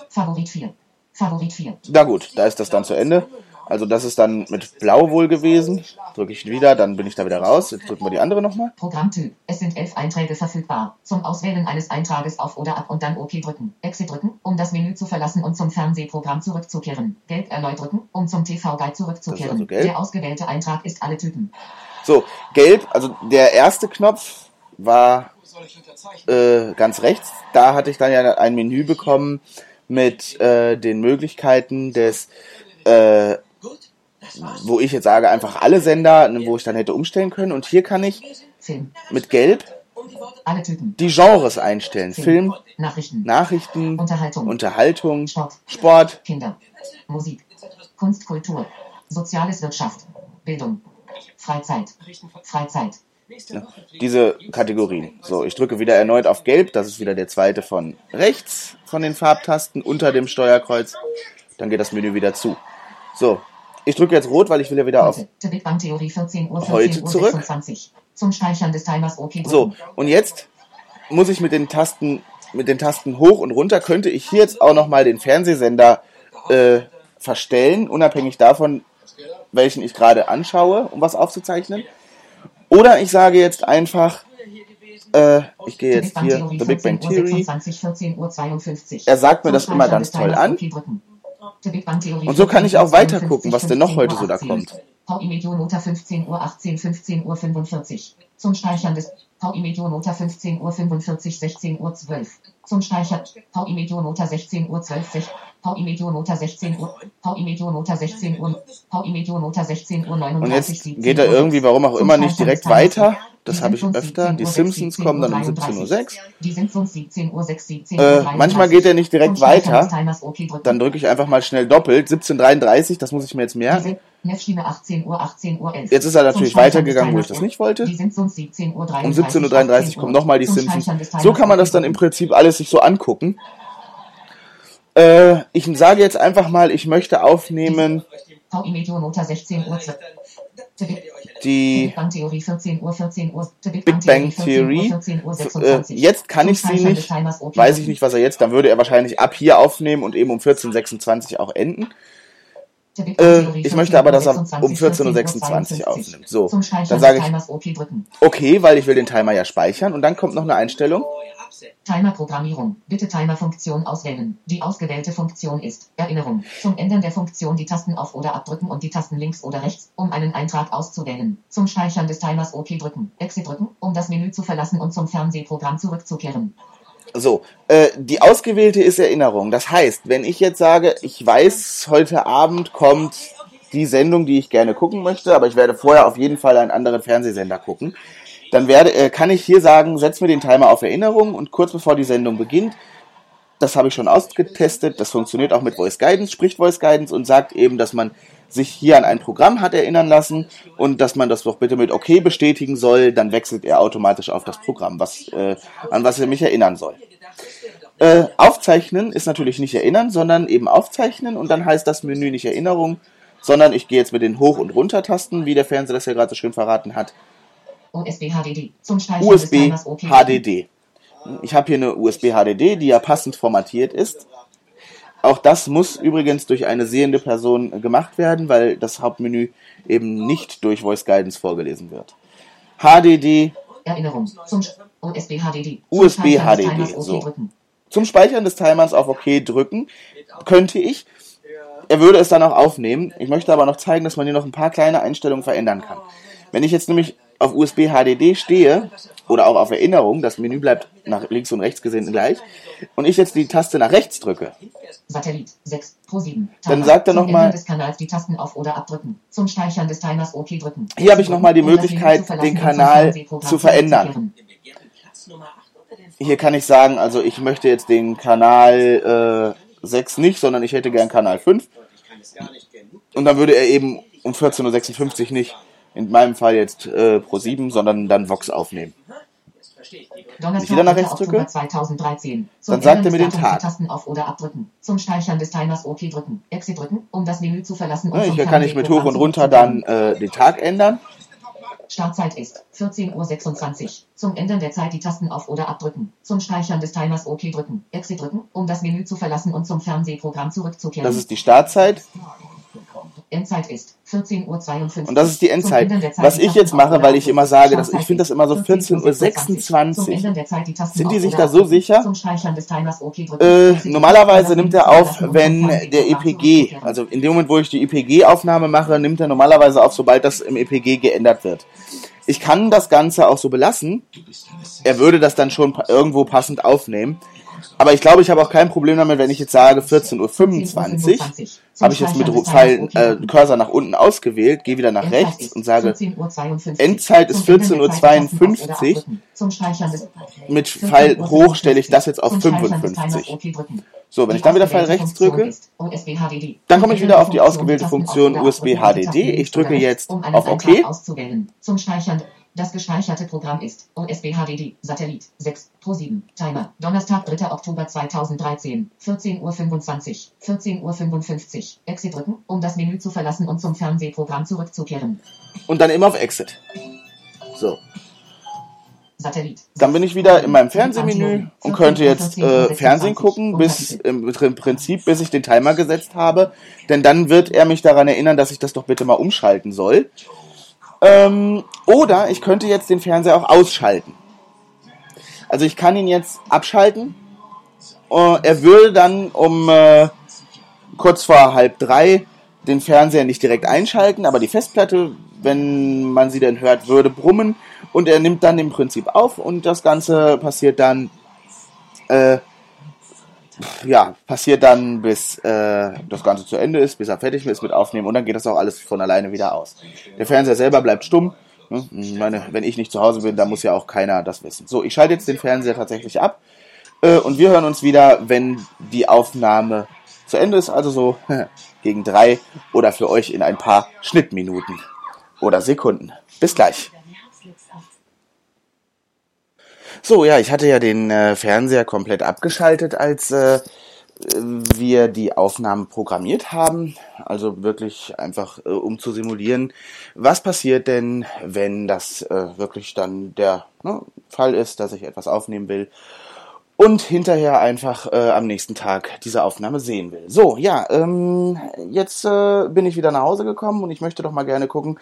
Favorit 4, Favorit 4. Na gut, da ist das dann zu Ende. Also das ist dann mit Blau wohl gewesen. Drücke ich wieder, dann bin ich da wieder raus. Jetzt drücken wir die andere nochmal. Programmtyp. Es sind elf Einträge verfügbar. Zum Auswählen eines Eintrages auf oder ab und dann OK drücken. Exit drücken, um das Menü zu verlassen und zum Fernsehprogramm zurückzukehren. Gelb erneut drücken, um zum TV-Guide zurückzukehren. also. Der ausgewählte Eintrag ist alle Typen. So, gelb, also der erste Knopf war äh, ganz rechts. Da hatte ich dann ja ein Menü bekommen mit äh, den Möglichkeiten des, äh, wo ich jetzt sage, einfach alle Sender, wo ich dann hätte umstellen können. Und hier kann ich Film. mit gelb die Genres einstellen. Film, Nachrichten. Nachrichten, Unterhaltung. Unterhaltung, Sport. Sport, Kinder. Musik. Kunst, Kultur. Soziales Wirtschaft. Bildung. Freizeit. Freizeit. diese Kategorien. So, ich drücke wieder erneut auf Gelb. Das ist wieder der zweite von rechts von den Farbtasten unter dem Steuerkreuz. Dann geht das Menü wieder zu. So, ich drücke jetzt Rot, weil ich will ja wieder auf. Heute. The Big Bang Theorie 14 Uhr 14 Heute Uhr zurück. 26. Zum Speichern des Timers OK. So, und jetzt muss ich mit den Tasten, mit den Tasten hoch und runter, könnte ich hier jetzt auch nochmal den Fernsehsender äh, verstellen, unabhängig davon, welchen ich gerade anschaue, um was aufzuzeichnen. Oder ich sage jetzt einfach, äh, ich gehe jetzt hier, The Big Bang 14 Uhr Theory. 26, 14 Uhr 52. Er sagt mir das immer ganz toll an. Und so kann ich auch 14 Uhr weiter gucken, was denn noch 15 heute so da 18. kommt. VI Medionota 15 Uhr 18, 15 Uhr 45. Zum Speichern des VI Medionota 15 Uhr 45, 16 Uhr 12. Zum Speichern VI Medionota 16 Uhr 12, 6. VI Medionota 16 Uhr. VI Medionota 16 Uhr. VI Medionota 16 Uhr 39. Und jetzt 17 geht er irgendwie, warum auch immer, nicht direkt weiter. Das habe ich öfter. 17 Die Simpsons 17 kommen dann um 17.06 Uhr. 33. Die Simpsons 17 Uhr 6, 17 Uhr Äh, 33. manchmal geht er nicht direkt weiter. Dann drücke ich einfach mal schnell doppelt. 1733, das muss ich mir jetzt merken. Diese Nefschiene 18 Uhr, 18 Uhr 11. Jetzt ist er natürlich weitergegangen, wo ich das nicht wollte. Die Simpsons 17 Uhr Um 33. 17.33 Uhr 18 kommen nochmal die Simpsons. So kann man das dann im Prinzip alles sich so angucken. Äh, ich sage jetzt einfach mal, ich möchte aufnehmen VI Medionota 16 Uhr 12. The Big die Big Bang Theorie 14 Uhr, 14 Uhr. The Big Bang 14 Theory. Uhr, 14 Uhr Äh, 26. jetzt kann ich sie nicht. Weiß ich nicht, was er jetzt. Dann würde er wahrscheinlich ab hier aufnehmen und eben um 14.26 auch enden. Äh, ich 14 möchte aber, dass er 26, um 14.26 14 Uhr aufnimmt. So, dann des sage ich Timers OK drücken. okay, weil ich will den Timer ja speichern. Und dann kommt noch eine Einstellung. Timer-Programmierung. Bitte Timer-Funktion auswählen. Die ausgewählte Funktion ist Erinnerung. Zum Ändern der Funktion die Tasten auf oder abdrücken und die Tasten links oder rechts, um einen Eintrag auszuwählen. Zum Speichern des Timers OK drücken. Exit drücken, um das Menü zu verlassen und zum Fernsehprogramm zurückzukehren. So, äh, die ausgewählte ist Erinnerung. Das heißt, wenn ich jetzt sage, ich weiß, heute Abend kommt die Sendung, die ich gerne gucken möchte, aber ich werde vorher auf jeden Fall einen anderen Fernsehsender gucken, dann werde, äh, kann ich hier sagen, setz mir den Timer auf Erinnerung und kurz bevor die Sendung beginnt, das habe ich schon ausgetestet, das funktioniert auch mit Voice Guidance, spricht Voice Guidance und sagt eben, dass man sich hier an ein Programm hat erinnern lassen und dass man das doch bitte mit OK bestätigen soll, dann wechselt er automatisch auf das Programm, was, äh, an was er mich erinnern soll. Äh, aufzeichnen ist natürlich nicht erinnern, sondern eben aufzeichnen und dann heißt das Menü nicht Erinnerung, sondern ich gehe jetzt mit den Hoch- und Runtertasten, wie der Fernseher das ja gerade so schön verraten hat, USB HDD. Zum USB. HDD. Ich habe hier eine USB HDD, die ja passend formatiert ist. Auch das muss übrigens durch eine sehende Person gemacht werden, weil das Hauptmenü eben nicht durch Voice Guidance vorgelesen wird. HDD Erinnerung. Zum USB HDD. USB Zum Speichern des HDD, so. Zum Speichern des Timers auf OK drücken könnte ich. Er würde es dann auch aufnehmen. Ich möchte aber noch zeigen, dass man hier noch ein paar kleine Einstellungen verändern kann. Wenn ich jetzt nämlich auf USB HDD stehe, oder auch auf Erinnerung, das Menü bleibt nach links und rechts gesehen gleich, und ich jetzt die Taste nach rechts drücke, Satellit 6 Pro 7. Dann sagt er Zum noch mal- Ende des Kanals die Tasten auf oder abdrücken. Zum Speichern des Timers OK drücken. Hier habe ich noch mal die Möglichkeit, den Kanal zu verändern. hier kann ich sagen, also ich möchte jetzt den Kanal äh, 6 nicht, sondern ich hätte gern Kanal 5. Und dann würde er eben um 14.56 Uhr nicht, in meinem Fall jetzt äh, Pro 7, sondern dann Vox aufnehmen. Donnerstag, ich wieder nach 3. rechts drücke, Oktober 2013. dann sagt er mir den Tag. Tasten auf oder abdrücken. Zum Speichern des Timers OK drücken. Exit drücken, um das Menü zu verlassen und zum Hier kann ich mit hoch und runter dann äh, den Tag ändern. Startzeit ist 14.26 Uhr. Zum Ändern der Zeit die Tasten auf oder abdrücken. Zum Speichern des Timers OK drücken. Exit drücken, um das Menü zu verlassen und zum Fernsehprogramm zurückzukehren. Das ist die Startzeit. Endzeit ist 14.52 Uhr. Und das ist die Endzeit. Was ich jetzt mache, weil ich immer sage, dass ich finde das immer so 14.26 14.26 Zum Ändern der Zeit die Tasten Sind die sich da so sicher? Äh, normalerweise nimmt er auf, wenn der EPG, zurückzukehren. also in dem Moment, wo ich die EPG-Aufnahme mache, nimmt er normalerweise auf, sobald das im EPG geändert wird. Ich kann das Ganze auch so belassen. Er würde das dann schon irgendwo passend aufnehmen. Aber ich glaube, ich habe auch kein Problem damit, wenn ich jetzt sage 14.25 Uhr, habe ich jetzt mit Pfeil, äh, Cursor nach unten ausgewählt, gehe wieder nach rechts und sage, Endzeit ist 14.52 Uhr. mit Pfeil hoch stelle ich das jetzt auf 55. So, wenn ich dann wieder Pfeil rechts drücke, dann komme ich wieder auf die ausgewählte Funktion USB HDD. Ich drücke jetzt auf OK. Das gespeicherte Programm ist USB HDD, Satellit, 6, Pro 7, Timer, Donnerstag, 3. Oktober 2013, 14.25 Uhr, 14.55 Uhr, Exit drücken, um das Menü zu verlassen und zum Fernsehprogramm zurückzukehren. Und dann immer auf Exit. So, Satellit. dann bin ich wieder in meinem Fernsehmenü und könnte jetzt äh, Fernsehen gucken, bis im, im Prinzip, bis ich den Timer gesetzt habe. Denn dann wird er mich daran erinnern, dass ich das doch bitte mal umschalten soll. Ähm, oder ich könnte jetzt den Fernseher auch ausschalten. Also ich kann ihn jetzt abschalten. Äh, er würde dann um äh, kurz vor halb drei den Fernseher nicht direkt einschalten, aber die Festplatte, wenn man sie denn hört, würde brummen und er nimmt dann im Prinzip auf und das Ganze passiert dann, äh, ja, passiert dann, bis äh, das Ganze zu Ende ist, bis er fertig ist mit Aufnehmen und dann geht das auch alles von alleine wieder aus. Der Fernseher selber bleibt stumm. ne? Ich meine, wenn ich nicht zu Hause bin, dann muss ja auch keiner das wissen. So, ich schalte jetzt den Fernseher tatsächlich ab äh, und wir hören uns wieder, wenn die Aufnahme zu Ende ist, also so gegen drei oder für euch in ein paar Schnittminuten oder Sekunden. Bis gleich. So, ja, ich hatte ja den äh, Fernseher komplett abgeschaltet, als äh, wir die Aufnahmen programmiert haben. Also wirklich einfach, äh, um zu simulieren, was passiert denn, wenn das äh, wirklich dann der ne, Fall ist, dass ich etwas aufnehmen will und hinterher einfach äh, am nächsten Tag diese Aufnahme sehen will. So, ja, ähm, jetzt äh, bin ich wieder nach Hause gekommen und ich möchte doch mal gerne gucken,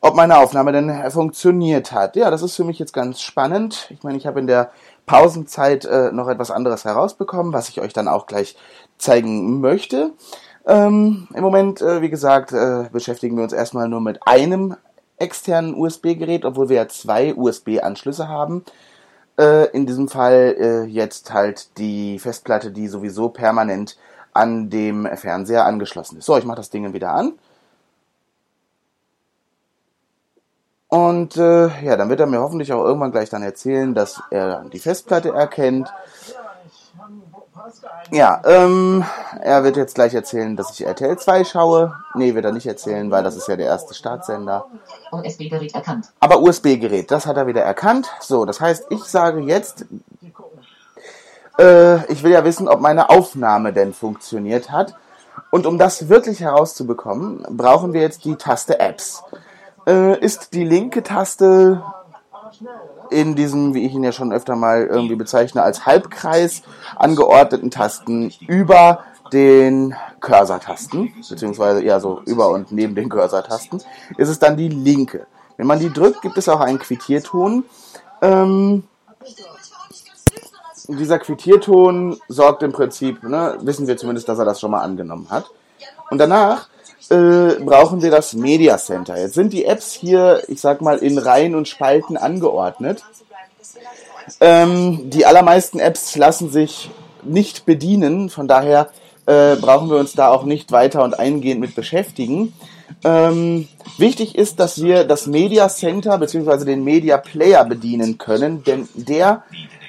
ob meine Aufnahme denn äh, funktioniert hat. Ja, das ist für mich jetzt ganz spannend. Ich meine, ich habe in der Pausenzeit äh, noch etwas anderes herausbekommen, was ich euch dann auch gleich zeigen möchte. Ähm, Im Moment, äh, wie gesagt, äh, beschäftigen wir uns erstmal nur mit einem externen USB-Gerät, obwohl wir ja zwei USB-Anschlüsse haben. Äh, in diesem Fall äh, jetzt halt die Festplatte, die sowieso permanent an dem Fernseher angeschlossen ist. So, ich mache das Ding wieder an. Und äh, ja, dann wird er mir hoffentlich auch irgendwann gleich dann erzählen, dass er die Festplatte erkennt. Ja, ähm, er wird jetzt gleich erzählen, dass ich RTL 2 schaue. Nee, wird er nicht erzählen, weil das ist ja der erste Startsender. USB-Gerät erkannt. Aber USB-Gerät, das hat er wieder erkannt. So, das heißt, ich sage jetzt, äh, ich will ja wissen, ob meine Aufnahme denn funktioniert hat. Und um das wirklich herauszubekommen, brauchen wir jetzt die Taste Apps. Äh, ist die linke Taste in diesem, wie ich ihn ja schon öfter mal irgendwie bezeichne, als Halbkreis angeordneten Tasten über den Cursor-Tasten, beziehungsweise ja so über und neben den Cursor-Tasten, ist es dann die linke. Wenn man die drückt, gibt es auch einen Quittierton. Ähm, dieser Quittierton sorgt im Prinzip, ne, wissen wir zumindest, dass er das schon mal angenommen hat. Und danach äh, brauchen wir das Media Center. Jetzt sind die Apps hier, ich sag mal, in Reihen und Spalten angeordnet. Ähm, die allermeisten Apps lassen sich nicht bedienen, von daher äh, brauchen wir uns da auch nicht weiter und eingehend mit beschäftigen. Ähm, wichtig ist, dass wir das Media Center bzw. den Media Player bedienen können, denn der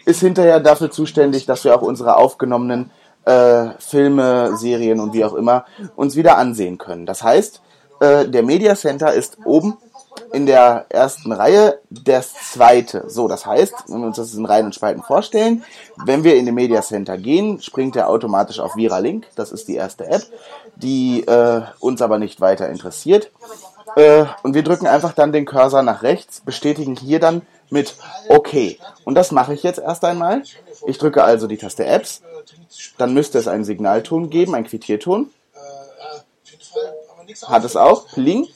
ist hinterher dafür zuständig, dass wir auch unsere aufgenommenen äh, Filme, Serien und wie auch immer uns wieder ansehen können. Das heißt, äh, der Media Center ist oben in der ersten Reihe das zweite. So, das heißt, wenn wir uns das in Reihen und Spalten vorstellen, wenn wir in den Media Center gehen, springt er automatisch auf Viralink. Das ist die erste App, die äh, uns aber nicht weiter interessiert. Äh, und wir drücken einfach dann den Cursor nach rechts, bestätigen hier dann mit OK. Und das mache ich jetzt erst einmal. Ich drücke also die Taste Apps. Dann müsste es einen Signalton geben, einen Quittierton. Hat es auch. Pling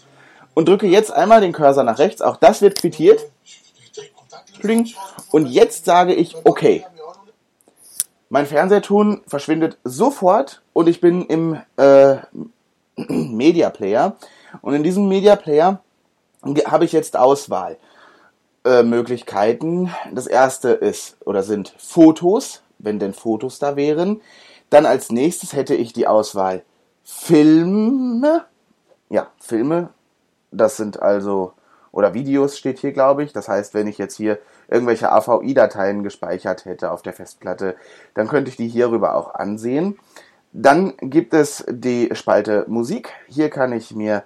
und drücke jetzt einmal den Cursor nach rechts. Auch das wird quittiert. Und jetzt sage ich okay. Mein Fernsehton verschwindet sofort und ich bin im äh, Media Player. Und in diesem Media Player habe ich jetzt Auswahlmöglichkeiten. Äh, das erste ist oder sind Fotos, wenn denn Fotos da wären. Dann als nächstes hätte ich die Auswahl Filme. Ja, Filme das sind also, oder Videos steht hier, glaube ich. Das heißt, wenn ich jetzt hier irgendwelche AVI-Dateien gespeichert hätte auf der Festplatte, dann könnte ich die hierüber auch ansehen. Dann gibt es die Spalte Musik. Hier kann ich mir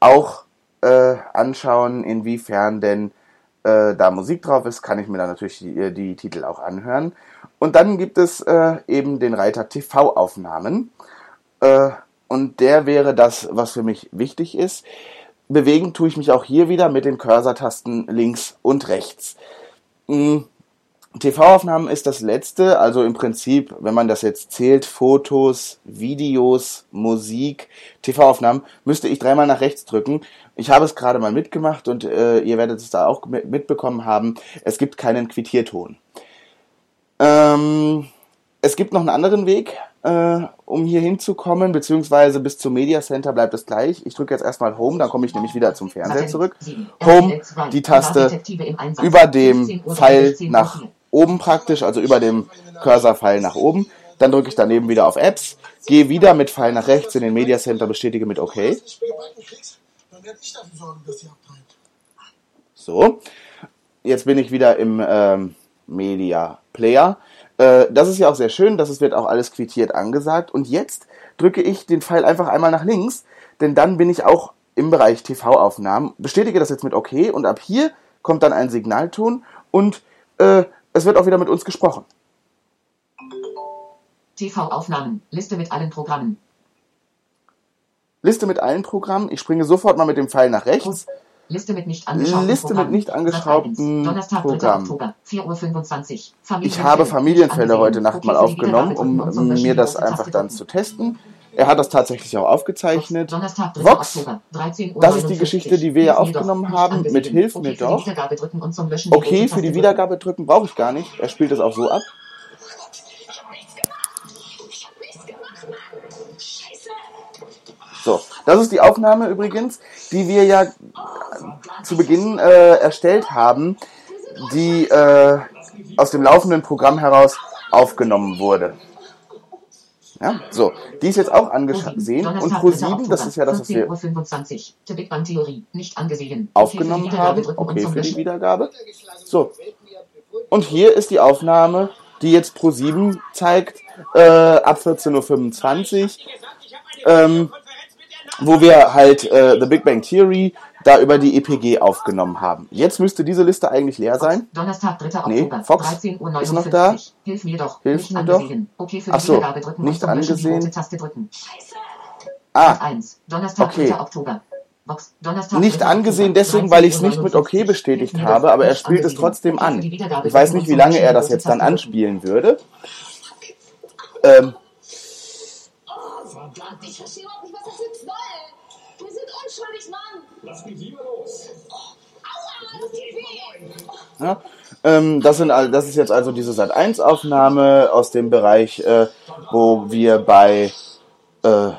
auch äh, anschauen, inwiefern denn äh, da Musik drauf ist, kann ich mir dann natürlich die, äh, die Titel auch anhören. Und dann gibt es äh, eben den Reiter TV-Aufnahmen. Äh, und der wäre das, was für mich wichtig ist bewegen tue ich mich auch hier wieder mit den Cursor-Tasten links und rechts. Hm, TV-Aufnahmen ist das letzte, also im Prinzip, wenn man das jetzt zählt, Fotos, Videos, Musik, TV-Aufnahmen, müsste ich dreimal nach rechts drücken. Ich habe es gerade mal mitgemacht und äh, ihr werdet es da auch mitbekommen haben. Es gibt keinen Quittierton. Ähm, es gibt noch einen anderen Weg, äh, um hier hinzukommen, beziehungsweise bis zum Media Center bleibt es gleich. Ich drücke jetzt erstmal Home, dann komme ich nämlich wieder zum Fernseher zurück. Home, die Taste über dem Pfeil nach oben praktisch, also über dem Cursor-Pfeil nach oben. Dann drücke ich daneben wieder auf Apps, gehe wieder mit Pfeil nach rechts in den Media Center, bestätige mit OK. So, jetzt bin ich wieder im ähm, Media Player äh, das ist ja auch sehr schön, das wird auch alles quittiert angesagt. Und jetzt drücke ich den Pfeil einfach einmal nach links, denn dann bin ich auch im Bereich TV-Aufnahmen. Bestätige das jetzt mit OK und ab hier kommt dann ein Signalton und äh, es wird auch wieder mit uns gesprochen. TV-Aufnahmen, Liste mit allen Programmen. Liste mit allen Programmen. Ich springe sofort mal mit dem Pfeil nach rechts. Liste mit nicht angeschraubten Liste mit nicht angeschraubten Donnerstag, 3. Oktober, 4.25 Uhr. Ich habe Familienfälle heute Nacht mal aufgenommen, um mir das einfach dann zu testen. Er hat das tatsächlich auch aufgezeichnet. Vox, das ist die Geschichte, die wir ja aufgenommen haben, mit Hilf mir doch. Okay, für die Wiedergabe drücken brauche ich gar nicht. Er spielt es auch so ab. So, das ist die Aufnahme übrigens, die wir ja zu Beginn äh, erstellt haben, die äh, aus dem laufenden Programm heraus aufgenommen wurde. Ja, so, die ist jetzt auch angesehen und Pro7, das ist ja das, was wir aufgenommen haben. Okay, für die Wiedergabe. So, und hier ist die Aufnahme, die jetzt Pro7 zeigt, äh, ab 14.25 Uhr. Ähm, wo wir halt äh, The Big Bang Theory da über die EPG aufgenommen haben. Jetzt müsste diese Liste eigentlich leer sein. Donnerstag, 3. Oktober, nee, Fox 13 Uhr ist noch da. Hilf mir doch. Hilf mir doch. Okay für Achso, nicht angesehen. Ah, 1. Donnerstag, okay. 3. Oktober. Donnerstag, nicht angesehen deswegen, weil ich es nicht mit OK bestätigt habe, aber er spielt es trotzdem an. Ich weiß nicht, wie lange er das jetzt dann anspielen würde. Ähm, Wir sind unschuldig, Mann. Lass mich lieber los. aua, das tut weh. Ja, ähm, das, sind, das ist jetzt also diese Sat1-Aufnahme aus dem Bereich, äh, wo wir bei äh,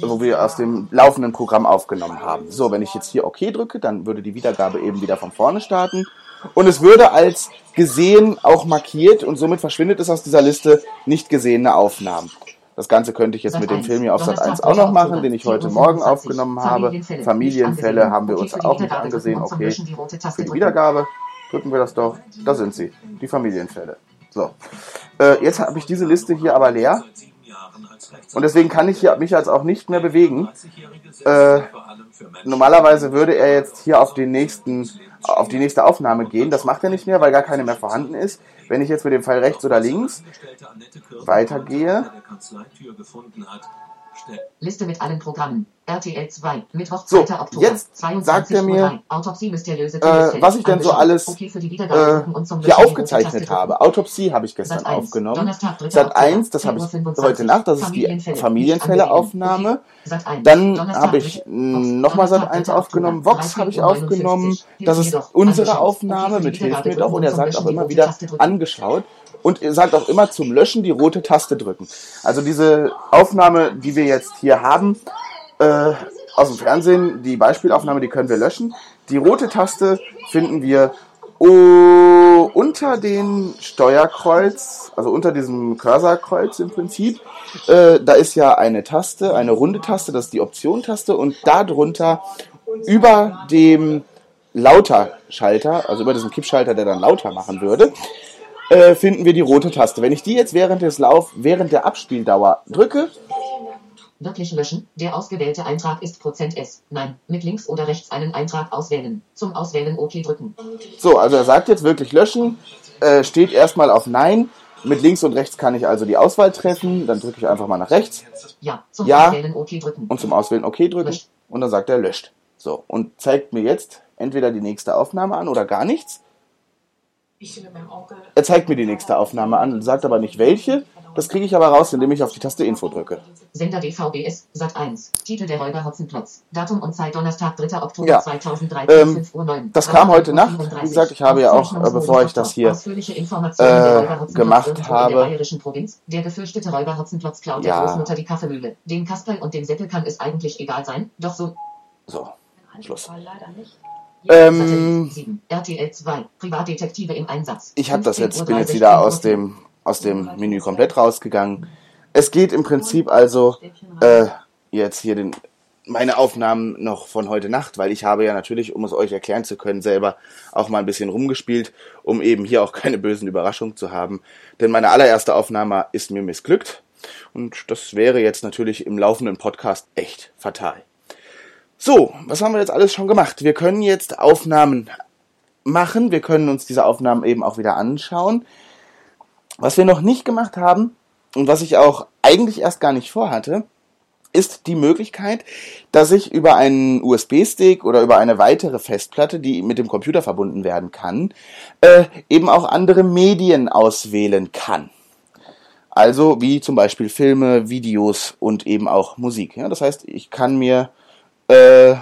wo wir aus dem laufenden Programm aufgenommen haben. So, wenn ich jetzt hier OK drücke, dann würde die Wiedergabe eben wieder von vorne starten. Und es würde als gesehen auch markiert und somit verschwindet es aus dieser Liste nicht gesehene Aufnahmen. Das Ganze könnte ich jetzt mit dem Film hier auf Sat 1 auch noch machen, den ich heute Morgen aufgenommen habe. Familienfälle haben wir uns auch nicht angesehen. Okay, für die Wiedergabe drücken wir das doch. Da sind sie, die Familienfälle. So, äh, jetzt habe ich diese Liste hier aber leer. Und deswegen kann ich hier, mich jetzt auch nicht mehr bewegen. Äh, normalerweise würde er jetzt hier auf den nächsten, auf die nächste Aufnahme gehen. Das macht er nicht mehr, weil gar keine mehr vorhanden ist. Wenn ich jetzt mit dem Pfeil rechts oder links weitergehe, Liste mit allen Programmen. RTL 2, Mittwoch, 2. So, Oktober. Jetzt sagt er mir, Autopsie mysteriöse äh, was ich denn so alles okay äh, hier aufgezeichnet habe. Autopsie habe ich gestern aufgenommen. Sat 1, das habe ich heute Nacht, das ist die Familienfälleaufnahme. Dann habe ich nochmal Sat 1 aufgenommen. Vox habe ich aufgenommen. Das ist unsere Aufnahme mit Hilf mir doch und er sagt auch immer wieder angeschaut und ihr sagt auch immer zum Löschen die rote Taste drücken. Also diese Aufnahme, die wir jetzt hier haben, äh, aus dem Fernsehen, die Beispielaufnahme, die können wir löschen. Die rote Taste finden wir oh, unter den Steuerkreuz, also unter diesem Cursorkreuz im Prinzip. Äh, da ist ja eine Taste, eine runde Taste, das ist die Option-Taste und darunter über dem Lauter-Schalter, also über diesem Kippschalter, der dann lauter machen würde, äh, finden wir die rote Taste. Wenn ich die jetzt während des Lauf, während der Abspieldauer drücke, Wirklich löschen. Der ausgewählte Eintrag ist Prozent %s. Nein. Mit links oder rechts einen Eintrag auswählen. Zum Auswählen OK drücken. So, also er sagt jetzt wirklich löschen. Äh, steht erstmal auf Nein. Mit links und rechts kann ich also die Auswahl treffen. Dann drücke ich einfach mal nach rechts. Ja. Zum ja, Auswählen OK drücken. Und zum Auswählen OK drücken. Löscht. Und dann sagt er löscht. So. Und zeigt mir jetzt entweder die nächste Aufnahme an oder gar nichts. Er zeigt mir die nächste Aufnahme an, sagt aber nicht welche. Das kriege ich aber raus, indem ich auf die Taste Info drücke. Sender DVBS, Sat 1. Titel der Räuber Hotzenplotz. Datum und Zeit Donnerstag, 3. Oktober ja. 2013, ähm, 5 Uhr 9. Das kam heute Nacht. Wie gesagt, ich habe ja auch, äh, bevor ich das hier äh, gemacht habe. Der bayerischen Provinz. Der gefürchtete Räuber Hotzenplotz klaut ja. der Großmutter die Kaffeemühle. Dem Kasperl und dem Seppel kann es eigentlich egal sein, doch so. So, Schluss. Ähm, RTL 2, Privatdetektive im Einsatz. Ich habe das jetzt, bin jetzt wieder aus dem, aus dem Menü komplett rausgegangen. Es geht im Prinzip also äh, jetzt hier den, meine Aufnahmen noch von heute Nacht, weil ich habe ja natürlich, um es euch erklären zu können, selber auch mal ein bisschen rumgespielt, um eben hier auch keine bösen Überraschungen zu haben. Denn meine allererste Aufnahme ist mir missglückt und das wäre jetzt natürlich im laufenden Podcast echt fatal. So, was haben wir jetzt alles schon gemacht? Wir können jetzt Aufnahmen machen. Wir können uns diese Aufnahmen eben auch wieder anschauen. Was wir noch nicht gemacht haben und was ich auch eigentlich erst gar nicht vorhatte, ist die Möglichkeit, dass ich über einen USB-Stick oder über eine weitere Festplatte, die mit dem Computer verbunden werden kann, äh, eben auch andere Medien auswählen kann. Also wie zum Beispiel Filme, Videos und eben auch Musik. Ja, das heißt, ich kann mir äh,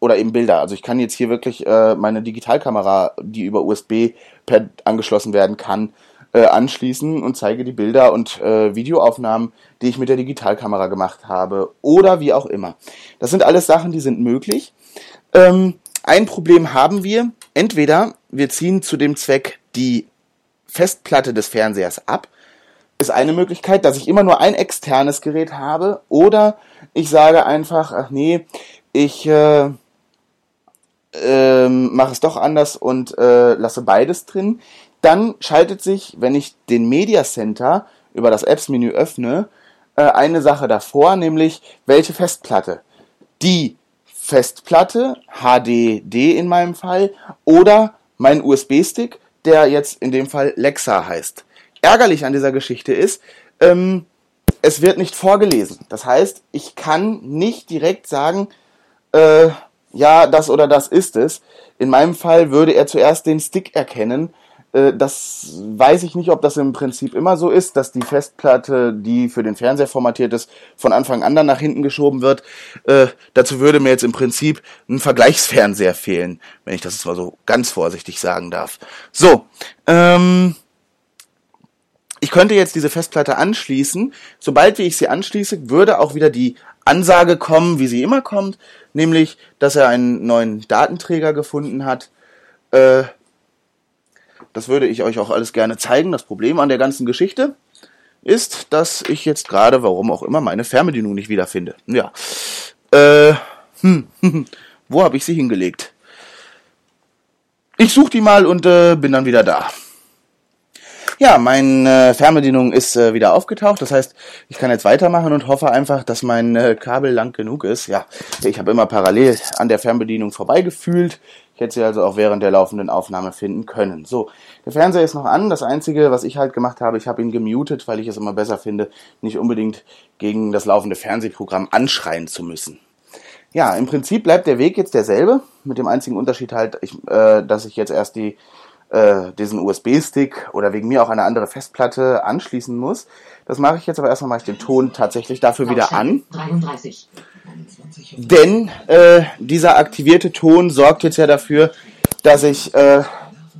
oder eben Bilder. Also ich kann jetzt hier wirklich äh, meine Digitalkamera, die über USB per angeschlossen werden kann, äh, anschließen und zeige die Bilder und äh, Videoaufnahmen, die ich mit der Digitalkamera gemacht habe oder wie auch immer. Das sind alles Sachen, die sind möglich. Ähm, ein Problem haben wir. Entweder wir ziehen zu dem Zweck die Festplatte des Fernsehers ab. Ist eine Möglichkeit, dass ich immer nur ein externes Gerät habe oder ich sage einfach, ach nee, ich äh, äh, mache es doch anders und äh, lasse beides drin. Dann schaltet sich, wenn ich den Media Center über das Apps-Menü öffne, äh, eine Sache davor, nämlich welche Festplatte. Die Festplatte, HDD in meinem Fall, oder mein USB-Stick, der jetzt in dem Fall Lexa heißt. Ärgerlich an dieser Geschichte ist, ähm, es wird nicht vorgelesen. Das heißt, ich kann nicht direkt sagen, äh, ja, das oder das ist es. In meinem Fall würde er zuerst den Stick erkennen. Äh, das weiß ich nicht, ob das im Prinzip immer so ist, dass die Festplatte, die für den Fernseher formatiert ist, von Anfang an dann nach hinten geschoben wird. Äh, dazu würde mir jetzt im Prinzip ein Vergleichsfernseher fehlen, wenn ich das jetzt mal so ganz vorsichtig sagen darf. So, ähm, ich könnte jetzt diese Festplatte anschließen. Sobald wie ich sie anschließe, würde auch wieder die Ansage kommen, wie sie immer kommt, nämlich, dass er einen neuen Datenträger gefunden hat. Äh, das würde ich euch auch alles gerne zeigen. Das Problem an der ganzen Geschichte ist, dass ich jetzt gerade, warum auch immer, meine Fernbedienung nicht wiederfinde. Ja. Äh, hm, wo habe ich sie hingelegt? Ich suche die mal und äh, bin dann wieder da. Ja, meine äh, Fernbedienung ist äh, wieder aufgetaucht. Das heißt, ich kann jetzt weitermachen und hoffe einfach, dass mein äh, Kabel lang genug ist. Ja, ich habe immer parallel an der Fernbedienung vorbeigefühlt. Ich hätte sie also auch während der laufenden Aufnahme finden können. So, der Fernseher ist noch an. Das Einzige, was ich halt gemacht habe, ich habe ihn gemutet, weil ich es immer besser finde, nicht unbedingt gegen das laufende Fernsehprogramm anschreien zu müssen. Ja, im Prinzip bleibt der Weg jetzt derselbe, mit dem einzigen Unterschied halt, ich, äh, dass ich jetzt erst die äh, diesen USB-Stick oder wegen mir auch eine andere Festplatte anschließen muss. Das mache ich jetzt aber erstmal mache ich den Ton tatsächlich dafür wieder an. 33. Denn äh, dieser aktivierte Ton sorgt jetzt ja dafür, dass ich äh,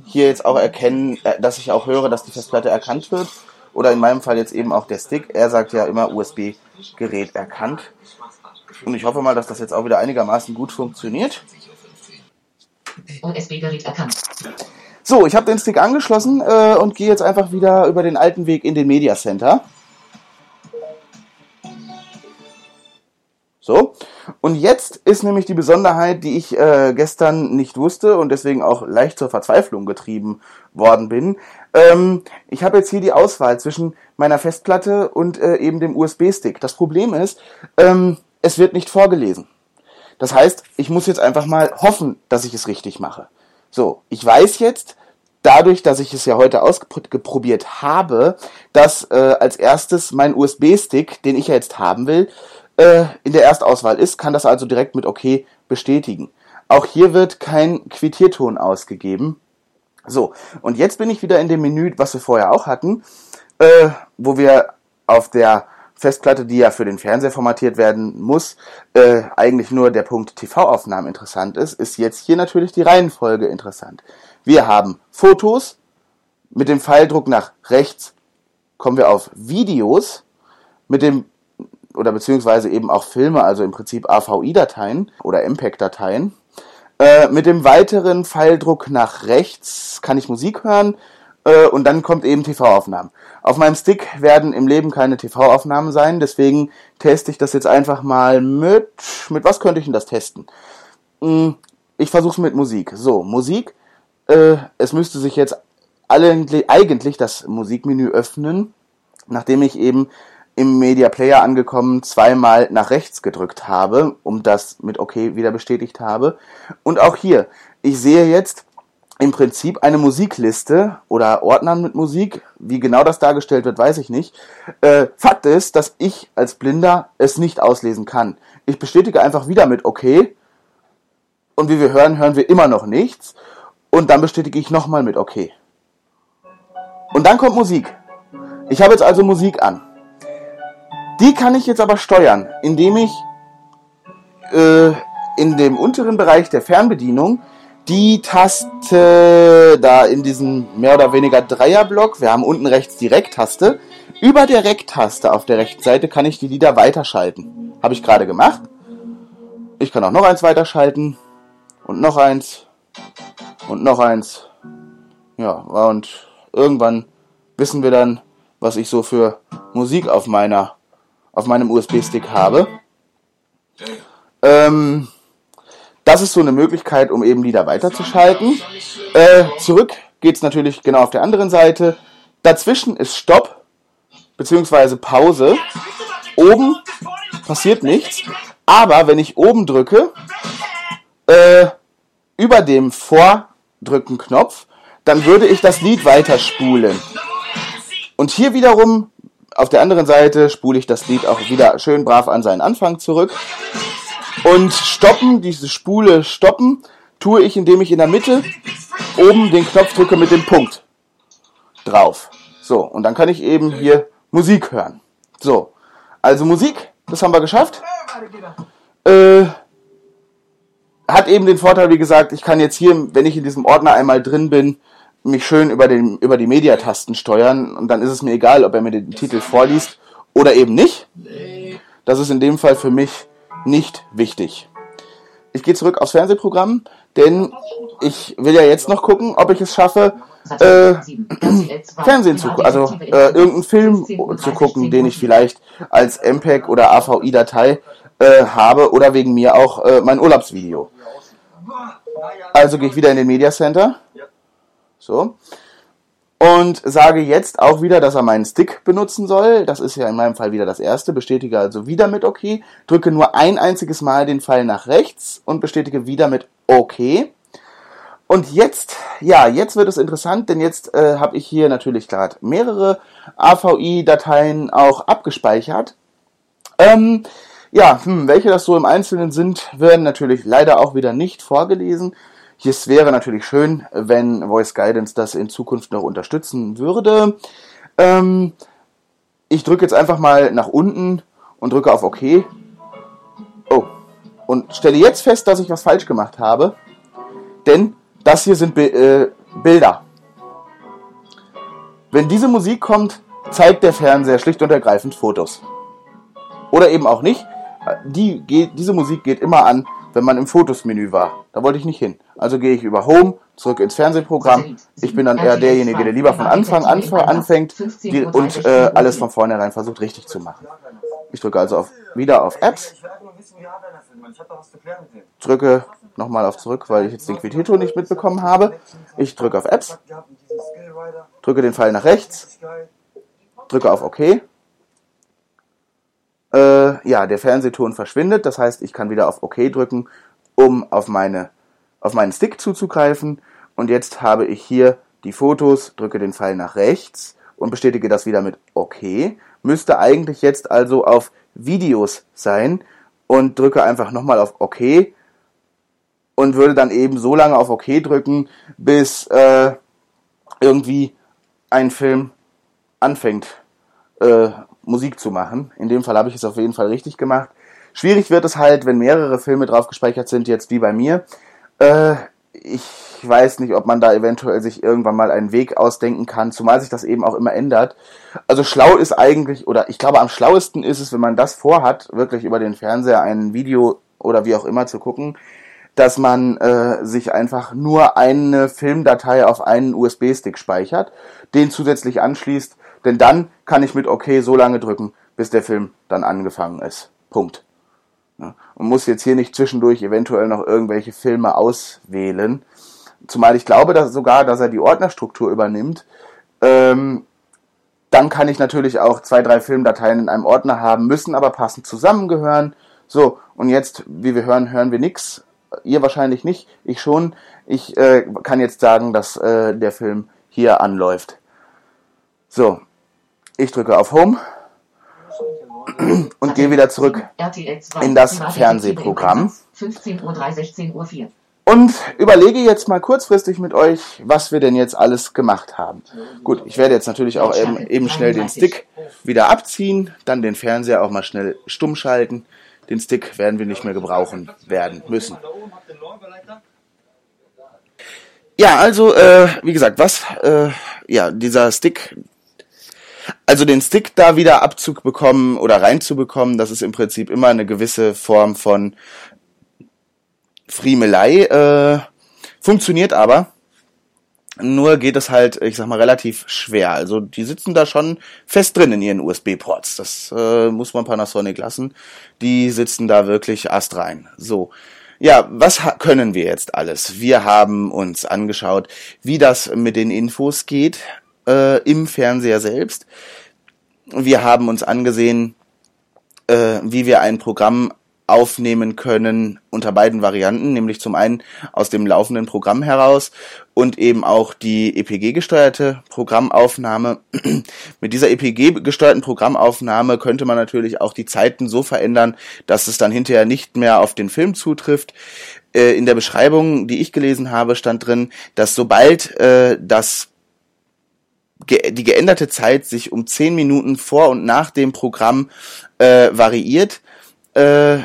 hier jetzt auch erkennen, äh, dass ich auch höre, dass die Festplatte erkannt wird. Oder in meinem Fall jetzt eben auch der Stick. Er sagt ja immer USB-Gerät erkannt. Und ich hoffe mal, dass das jetzt auch wieder einigermaßen gut funktioniert. USB-Gerät erkannt. So, ich habe den Stick angeschlossen äh, und gehe jetzt einfach wieder über den alten Weg in den Media Center. So, und jetzt ist nämlich die Besonderheit, die ich äh, gestern nicht wusste und deswegen auch leicht zur Verzweiflung getrieben worden bin. Ähm, ich habe jetzt hier die Auswahl zwischen meiner Festplatte und äh, eben dem USB-Stick. Das Problem ist, ähm, es wird nicht vorgelesen. Das heißt, ich muss jetzt einfach mal hoffen, dass ich es richtig mache. So, ich weiß jetzt, dadurch, dass ich es ja heute ausprobiert habe, dass äh, als erstes mein USB-Stick, den ich ja jetzt haben will, äh, in der Erstauswahl ist, kann das also direkt mit OK bestätigen. Auch hier wird kein Quittierton ausgegeben. So, und jetzt bin ich wieder in dem Menü, was wir vorher auch hatten, äh, wo wir auf der Festplatte, die ja für den Fernseher formatiert werden muss, äh, eigentlich nur der Punkt TV-Aufnahmen interessant ist, ist jetzt hier natürlich die Reihenfolge interessant. Wir haben Fotos. Mit dem Pfeildruck nach rechts kommen wir auf Videos. Mit dem oder beziehungsweise eben auch Filme, also im Prinzip AVI-Dateien oder MPEG-Dateien. Äh, mit dem weiteren Pfeildruck nach rechts kann ich Musik hören äh, und dann kommt eben TV-Aufnahmen. Auf meinem Stick werden im Leben keine TV-Aufnahmen sein, deswegen teste ich das jetzt einfach mal mit. Mit was könnte ich denn das testen? Hm, ich versuche es mit Musik. So, Musik äh, es müsste sich jetzt eigentlich das Musikmenü öffnen, nachdem ich eben im Media Player angekommen zweimal nach rechts gedrückt habe, um das mit OK wieder bestätigt habe. Und auch hier, ich sehe jetzt im Prinzip eine Musikliste oder Ordner mit Musik. Wie genau das dargestellt wird, weiß ich nicht. Äh, Fakt ist, dass ich als Blinder es nicht auslesen kann. Ich bestätige einfach wieder mit OK. Und wie wir hören, hören wir immer noch nichts. Und dann bestätige ich nochmal mit OK. Und dann kommt Musik. Ich habe jetzt also Musik an. Die kann ich jetzt aber steuern, indem ich äh, in dem unteren Bereich der Fernbedienung die Taste da in diesem mehr oder weniger Dreierblock, wir haben unten rechts die Rec-Taste, über der Rec-Taste auf der rechten Seite kann ich die Lieder weiterschalten. Habe ich gerade gemacht. Ich kann auch noch eins weiterschalten und noch eins und noch eins. Ja, und irgendwann wissen wir dann, was ich so für Musik auf meiner, auf meinem USB-Stick habe. Ähm, das ist so eine Möglichkeit, um eben Lieder weiterzuschalten. Äh, zurück geht's natürlich genau auf der anderen Seite. Dazwischen ist Stopp beziehungsweise Pause. Oben passiert nichts, aber wenn ich oben drücke, äh, über dem Vordrücken-Knopf, dann würde ich das Lied weiterspulen. Und hier wiederum, auf der anderen Seite, spule ich das Lied auch wieder schön brav an seinen Anfang zurück. Und stoppen, diese Spule stoppen, tue ich, indem ich in der Mitte oben den Knopf drücke mit dem Punkt drauf. So, und dann kann ich eben hier Musik hören. So, also Musik, das haben wir geschafft. Äh, hat eben den Vorteil, wie gesagt, ich kann jetzt hier, wenn ich in diesem Ordner einmal drin bin, mich schön über, den, über die Mediatasten steuern und dann ist es mir egal, ob er mir den Titel vorliest oder eben nicht. Das ist in dem Fall für mich nicht wichtig. Ich gehe zurück aufs Fernsehprogramm, denn ich will ja jetzt noch gucken, ob ich es schaffe, äh, Fernsehen zu gucken, also äh, irgendeinen Film zu gucken, den ich vielleicht als MPEG oder AVI-Datei äh, habe oder wegen mir auch äh, mein Urlaubsvideo. Also gehe ich wieder in den Media Center. So. Und sage jetzt auch wieder, dass er meinen Stick benutzen soll. Das ist ja in meinem Fall wieder das erste. Bestätige also wieder mit OK. Drücke nur ein einziges Mal den Pfeil nach rechts und bestätige wieder mit OK. Und jetzt, ja, jetzt wird es interessant, denn jetzt äh, habe ich hier natürlich gerade mehrere AVI-Dateien auch abgespeichert. Ähm, ja, hm, welche das so im Einzelnen sind, werden natürlich leider auch wieder nicht vorgelesen. Es wäre natürlich schön, wenn Voice Guidance das in Zukunft noch unterstützen würde. Ähm, ich drücke jetzt einfach mal nach unten und drücke auf OK. Oh, und stelle jetzt fest, dass ich was falsch gemacht habe. Denn das hier sind Bi äh, Bilder. Wenn diese Musik kommt, zeigt der Fernseher schlicht und ergreifend Fotos. Oder eben auch nicht. Die diese Musik geht immer an, wenn man im Fotos-Menü war. Da wollte ich nicht hin. Also gehe ich über Home, zurück ins Fernsehprogramm. Ich bin dann eher derjenige, der lieber von Anfang an anfängt und äh, alles von vornherein versucht richtig zu machen. Ich drücke also auf, wieder auf Apps. Drücke nochmal auf zurück, weil ich jetzt den Quitito nicht mitbekommen habe. Ich drücke auf Apps. Drücke den Pfeil nach rechts. Drücke auf OK. Äh, ja, der Fernsehton verschwindet. Das heißt, ich kann wieder auf OK drücken, um auf, meine, auf meinen Stick zuzugreifen. Und jetzt habe ich hier die Fotos, drücke den Pfeil nach rechts und bestätige das wieder mit OK. Müsste eigentlich jetzt also auf Videos sein und drücke einfach nochmal auf OK und würde dann eben so lange auf OK drücken, bis äh, irgendwie ein Film anfängt, äh, Musik zu machen. In dem Fall habe ich es auf jeden Fall richtig gemacht. Schwierig wird es halt, wenn mehrere Filme drauf gespeichert sind, jetzt wie bei mir. Äh, ich weiß nicht, ob man da eventuell sich irgendwann mal einen Weg ausdenken kann, zumal sich das eben auch immer ändert. Also schlau ist eigentlich, oder ich glaube am schlauesten ist es, wenn man das vorhat, wirklich über den Fernseher ein Video oder wie auch immer zu gucken, dass man äh, sich einfach nur eine Filmdatei auf einen USB-Stick speichert, den zusätzlich anschließt, denn dann kann ich mit OK so lange drücken, bis der Film dann angefangen ist. Punkt. Ja, und muss jetzt hier nicht zwischendurch eventuell noch irgendwelche Filme auswählen. Zumal ich glaube dass sogar, dass er die Ordnerstruktur übernimmt. Ähm, dann kann ich natürlich auch zwei, drei Filmdateien in einem Ordner haben, müssen aber passend zusammengehören. So, und jetzt, wie wir hören, hören wir nichts Ihr wahrscheinlich nicht, ich schon. Ich äh, kann jetzt sagen, dass äh, der Film hier anläuft. So, ich drücke auf Home und gehe wieder zurück in das Fernsehprogramm. 15.03 Uhr, 16.04 Uhr. Und überlege jetzt mal kurzfristig mit euch, was wir denn jetzt alles gemacht haben. Gut, ich werde jetzt natürlich auch eben, eben schnell den Stick wieder abziehen, dann den Fernseher auch mal schnell stumm schalten. Den Stick werden wir nicht mehr gebrauchen werden müssen. Ja, also, äh, wie gesagt, was, äh, ja, dieser Stick, also den Stick da wieder Abzug bekommen oder reinzubekommen, das ist im Prinzip immer eine gewisse Form von Friemelei, äh, funktioniert aber. Nur geht es halt, ich sag mal, relativ schwer. Also die sitzen da schon fest drin in ihren USB-Ports. Das äh, muss man Panasonic lassen. Die sitzen da wirklich astrein. So. Ja, was können wir jetzt alles? Wir haben uns angeschaut, wie das mit den Infos geht äh, im Fernseher selbst. Wir haben uns angesehen, äh, wie wir ein Programm aufnehmen können unter beiden Varianten, nämlich zum einen aus dem laufenden Programm heraus und eben auch die EPG-gesteuerte Programmaufnahme. Mit dieser EPG-gesteuerten Programmaufnahme könnte man natürlich auch die Zeiten so verändern, dass es dann hinterher nicht mehr auf den Film zutrifft. Äh, in der Beschreibung, die ich gelesen habe, stand drin, dass sobald äh, das die geänderte Zeit sich um zehn Minuten vor und nach dem Programm äh, variiert, äh,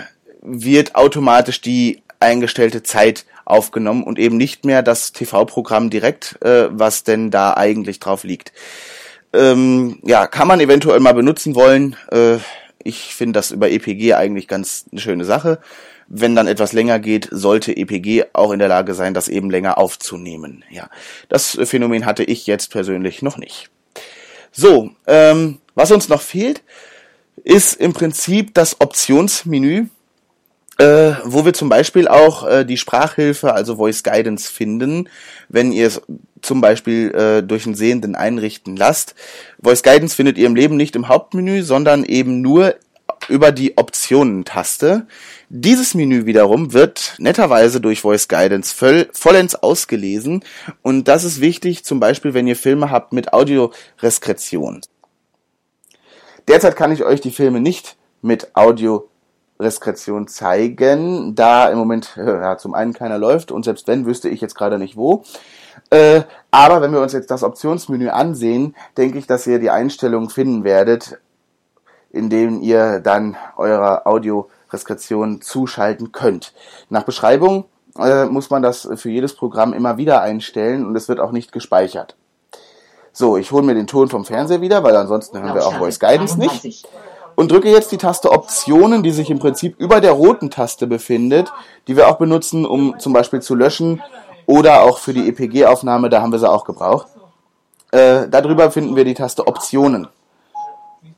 wird automatisch die eingestellte Zeit aufgenommen und eben nicht mehr das TV-Programm direkt, äh, was denn da eigentlich drauf liegt. Ähm, ja, kann man eventuell mal benutzen wollen. Äh, Ich finde das über EPG eigentlich ganz eine schöne Sache. Wenn dann etwas länger geht, sollte EPG auch in der Lage sein, das eben länger aufzunehmen. Ja, das Phänomen hatte ich jetzt persönlich noch nicht. So, ähm, was uns noch fehlt, ist im Prinzip das Optionsmenü, äh, wo wir zum Beispiel auch äh, die Sprachhilfe, also Voice Guidance finden, wenn ihr es zum Beispiel äh, durch einen Sehenden einrichten lasst. Voice Guidance findet ihr im Leben nicht im Hauptmenü, sondern eben nur über die Optionen-Taste. Dieses Menü wiederum wird netterweise durch Voice Guidance voll, vollends ausgelesen und das ist wichtig, zum Beispiel wenn ihr Filme habt mit Audioreskretion. Derzeit kann ich euch die Filme nicht mit Audioreskretion zeigen, da im Moment ja, zum einen keiner läuft und selbst wenn, wüsste ich jetzt gerade nicht wo. Äh, aber wenn wir uns jetzt das Optionsmenü ansehen, denke ich, dass ihr die Einstellungen finden werdet, in denen ihr dann eure Audioreskretion zuschalten könnt. Nach Beschreibung äh, muss man das für jedes Programm immer wieder einstellen und es wird auch nicht gespeichert. So, ich hole mir den Ton vom Fernseher wieder, weil ansonsten hören wir auch Voice Guidance nicht. Und drücke jetzt die Taste Optionen, die sich im Prinzip über der roten Taste befindet, die wir auch benutzen, um zum Beispiel zu löschen oder auch für die EPG-Aufnahme, da haben wir sie auch gebraucht. Äh, darüber finden wir die Taste Optionen.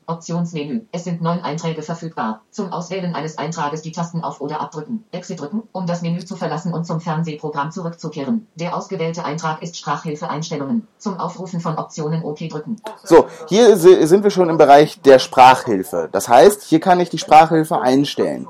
Optionsmenü. Es sind neun Einträge verfügbar. Zum Auswählen eines Eintrages die Tasten auf oder abdrücken. Exit drücken, um das Menü zu verlassen und zum Fernsehprogramm zurückzukehren. Der ausgewählte Eintrag ist Sprachhilfe-Einstellungen. Zum Aufrufen von Optionen OK drücken. So, hier sind wir schon im Bereich der Sprachhilfe. Das heißt, hier kann ich die Sprachhilfe einstellen.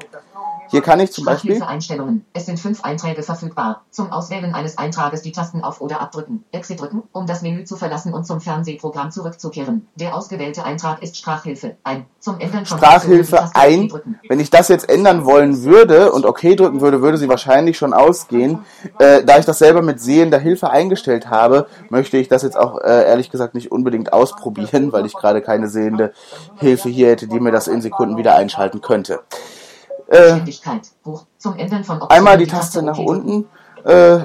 Hier kann ich zum Beispiel. Einstellungen. Es sind fünf Einträge verfügbar. Zum Auswählen eines Eintrages die Tasten auf oder abdrücken. Exit drücken, um das Menü zu verlassen und zum Fernsehprogramm zurückzukehren. Der ausgewählte Eintrag ist Sprachhilfe ein. Zum Ändern von Sprachhilfe ein. Wenn ich das jetzt ändern wollen würde und OK drücken würde, würde sie wahrscheinlich schon ausgehen. Äh, da ich das selber mit sehender Hilfe eingestellt habe, möchte ich das jetzt auch äh, ehrlich gesagt nicht unbedingt ausprobieren, weil ich gerade keine sehende Hilfe hier hätte, die mir das in Sekunden wieder einschalten könnte. Äh, einmal die Taste nach unten, äh,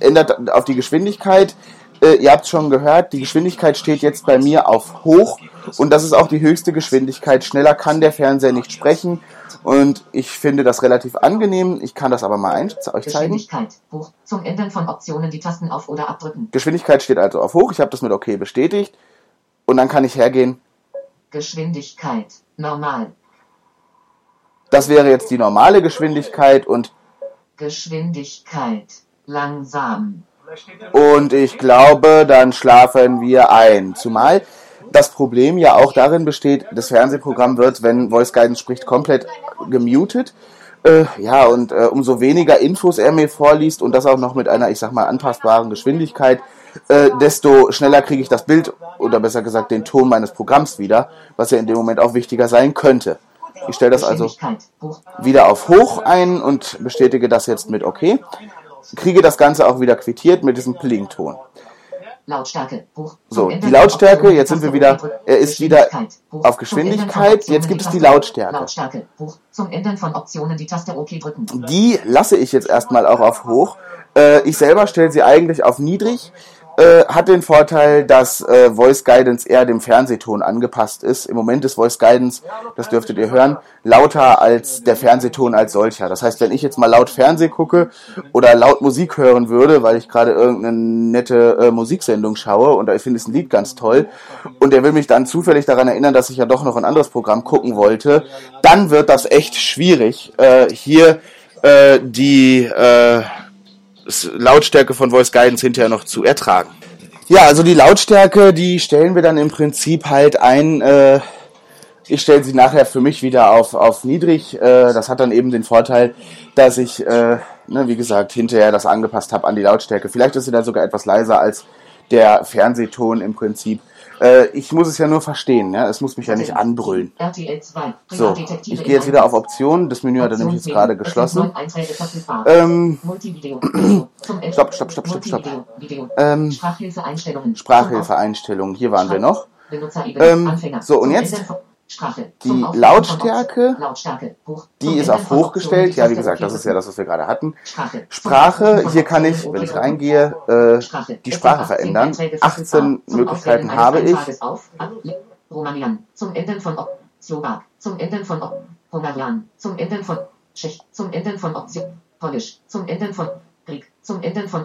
ändert auf die Geschwindigkeit. Äh, ihr habt schon gehört, die Geschwindigkeit steht jetzt bei mir auf hoch und das ist auch die höchste Geschwindigkeit. Schneller kann der Fernseher nicht sprechen und ich finde das relativ angenehm. Ich kann das aber mal ein, euch zeigen. Geschwindigkeit hoch. Zum Ändern von Optionen die Tasten auf oder abdrücken. Geschwindigkeit steht also auf hoch. Ich habe das mit OK bestätigt und dann kann ich hergehen. Geschwindigkeit normal. Das wäre jetzt die normale Geschwindigkeit und Geschwindigkeit langsam. Und ich glaube, dann schlafen wir ein. Zumal das Problem ja auch darin besteht, das Fernsehprogramm wird, wenn Voice Guidance spricht, komplett gemutet. Äh, ja, und äh, umso weniger Infos er mir vorliest und das auch noch mit einer, ich sag mal, anpassbaren Geschwindigkeit, äh, desto schneller kriege ich das Bild oder besser gesagt den Ton meines Programms wieder, was ja in dem Moment auch wichtiger sein könnte. Ich stelle das also wieder auf hoch ein und bestätige das jetzt mit OK. Kriege das Ganze auch wieder quittiert mit diesem Pling-Ton. Lautstärke hoch. So, die Lautstärke, jetzt sind wir wieder, er ist wieder auf Geschwindigkeit, jetzt gibt es die Lautstärke. Lautstärke hoch. Zum Ändern von Optionen die Taste OK drücken. Die lasse ich jetzt erstmal auch auf hoch. Äh, ich selber stelle sie eigentlich auf niedrig. Äh, hat den Vorteil, dass äh, Voice Guidance eher dem Fernsehton angepasst ist. Im Moment ist Voice Guidance, das dürftet ihr hören, lauter als der Fernsehton als solcher. Das heißt, wenn ich jetzt mal laut Fernseh gucke oder laut Musik hören würde, weil ich gerade irgendeine nette äh, Musiksendung schaue und ich finde es ein Lied ganz toll und der will mich dann zufällig daran erinnern, dass ich ja doch noch ein anderes Programm gucken wollte, dann wird das echt schwierig, äh, hier äh, die äh, Lautstärke von Voice Guidance hinterher noch zu ertragen. Ja, also die Lautstärke, die stellen wir dann im Prinzip halt ein. Äh, ich stelle sie nachher für mich wieder auf, auf niedrig. Äh, das hat dann eben den Vorteil, dass ich, äh, ne, wie gesagt, hinterher das angepasst habe an die Lautstärke. Vielleicht ist sie dann sogar etwas leiser als der Fernsehton im Prinzip. Äh, ich muss es ja nur verstehen, ja? es muss mich ja nicht anbrüllen. So, ich gehe jetzt wieder auf Optionen. Das Menü hat er nämlich jetzt gerade geschlossen. Ähm, stopp, stopp, stopp, stopp, stopp. Ähm, Sprachhilfeeinstellungen. Hier waren wir noch. Ähm, so, und jetzt Sprache. Die Lautstärke, Lautstärke die ist auf hoch gestellt. Ja, wie gesagt, das ist ja das, was wir gerade hatten. Sprache, hier kann ich, wenn ich reingehe, äh, die Sprache verändern. 18 Möglichkeiten habe ich. Romanian. Zum Ändern von Slowak. Zum Enden von Hungarian. Zum Enden von Tschech. Zum Enden von. Polnisch. Zum Enden von Greek. Zum Enden von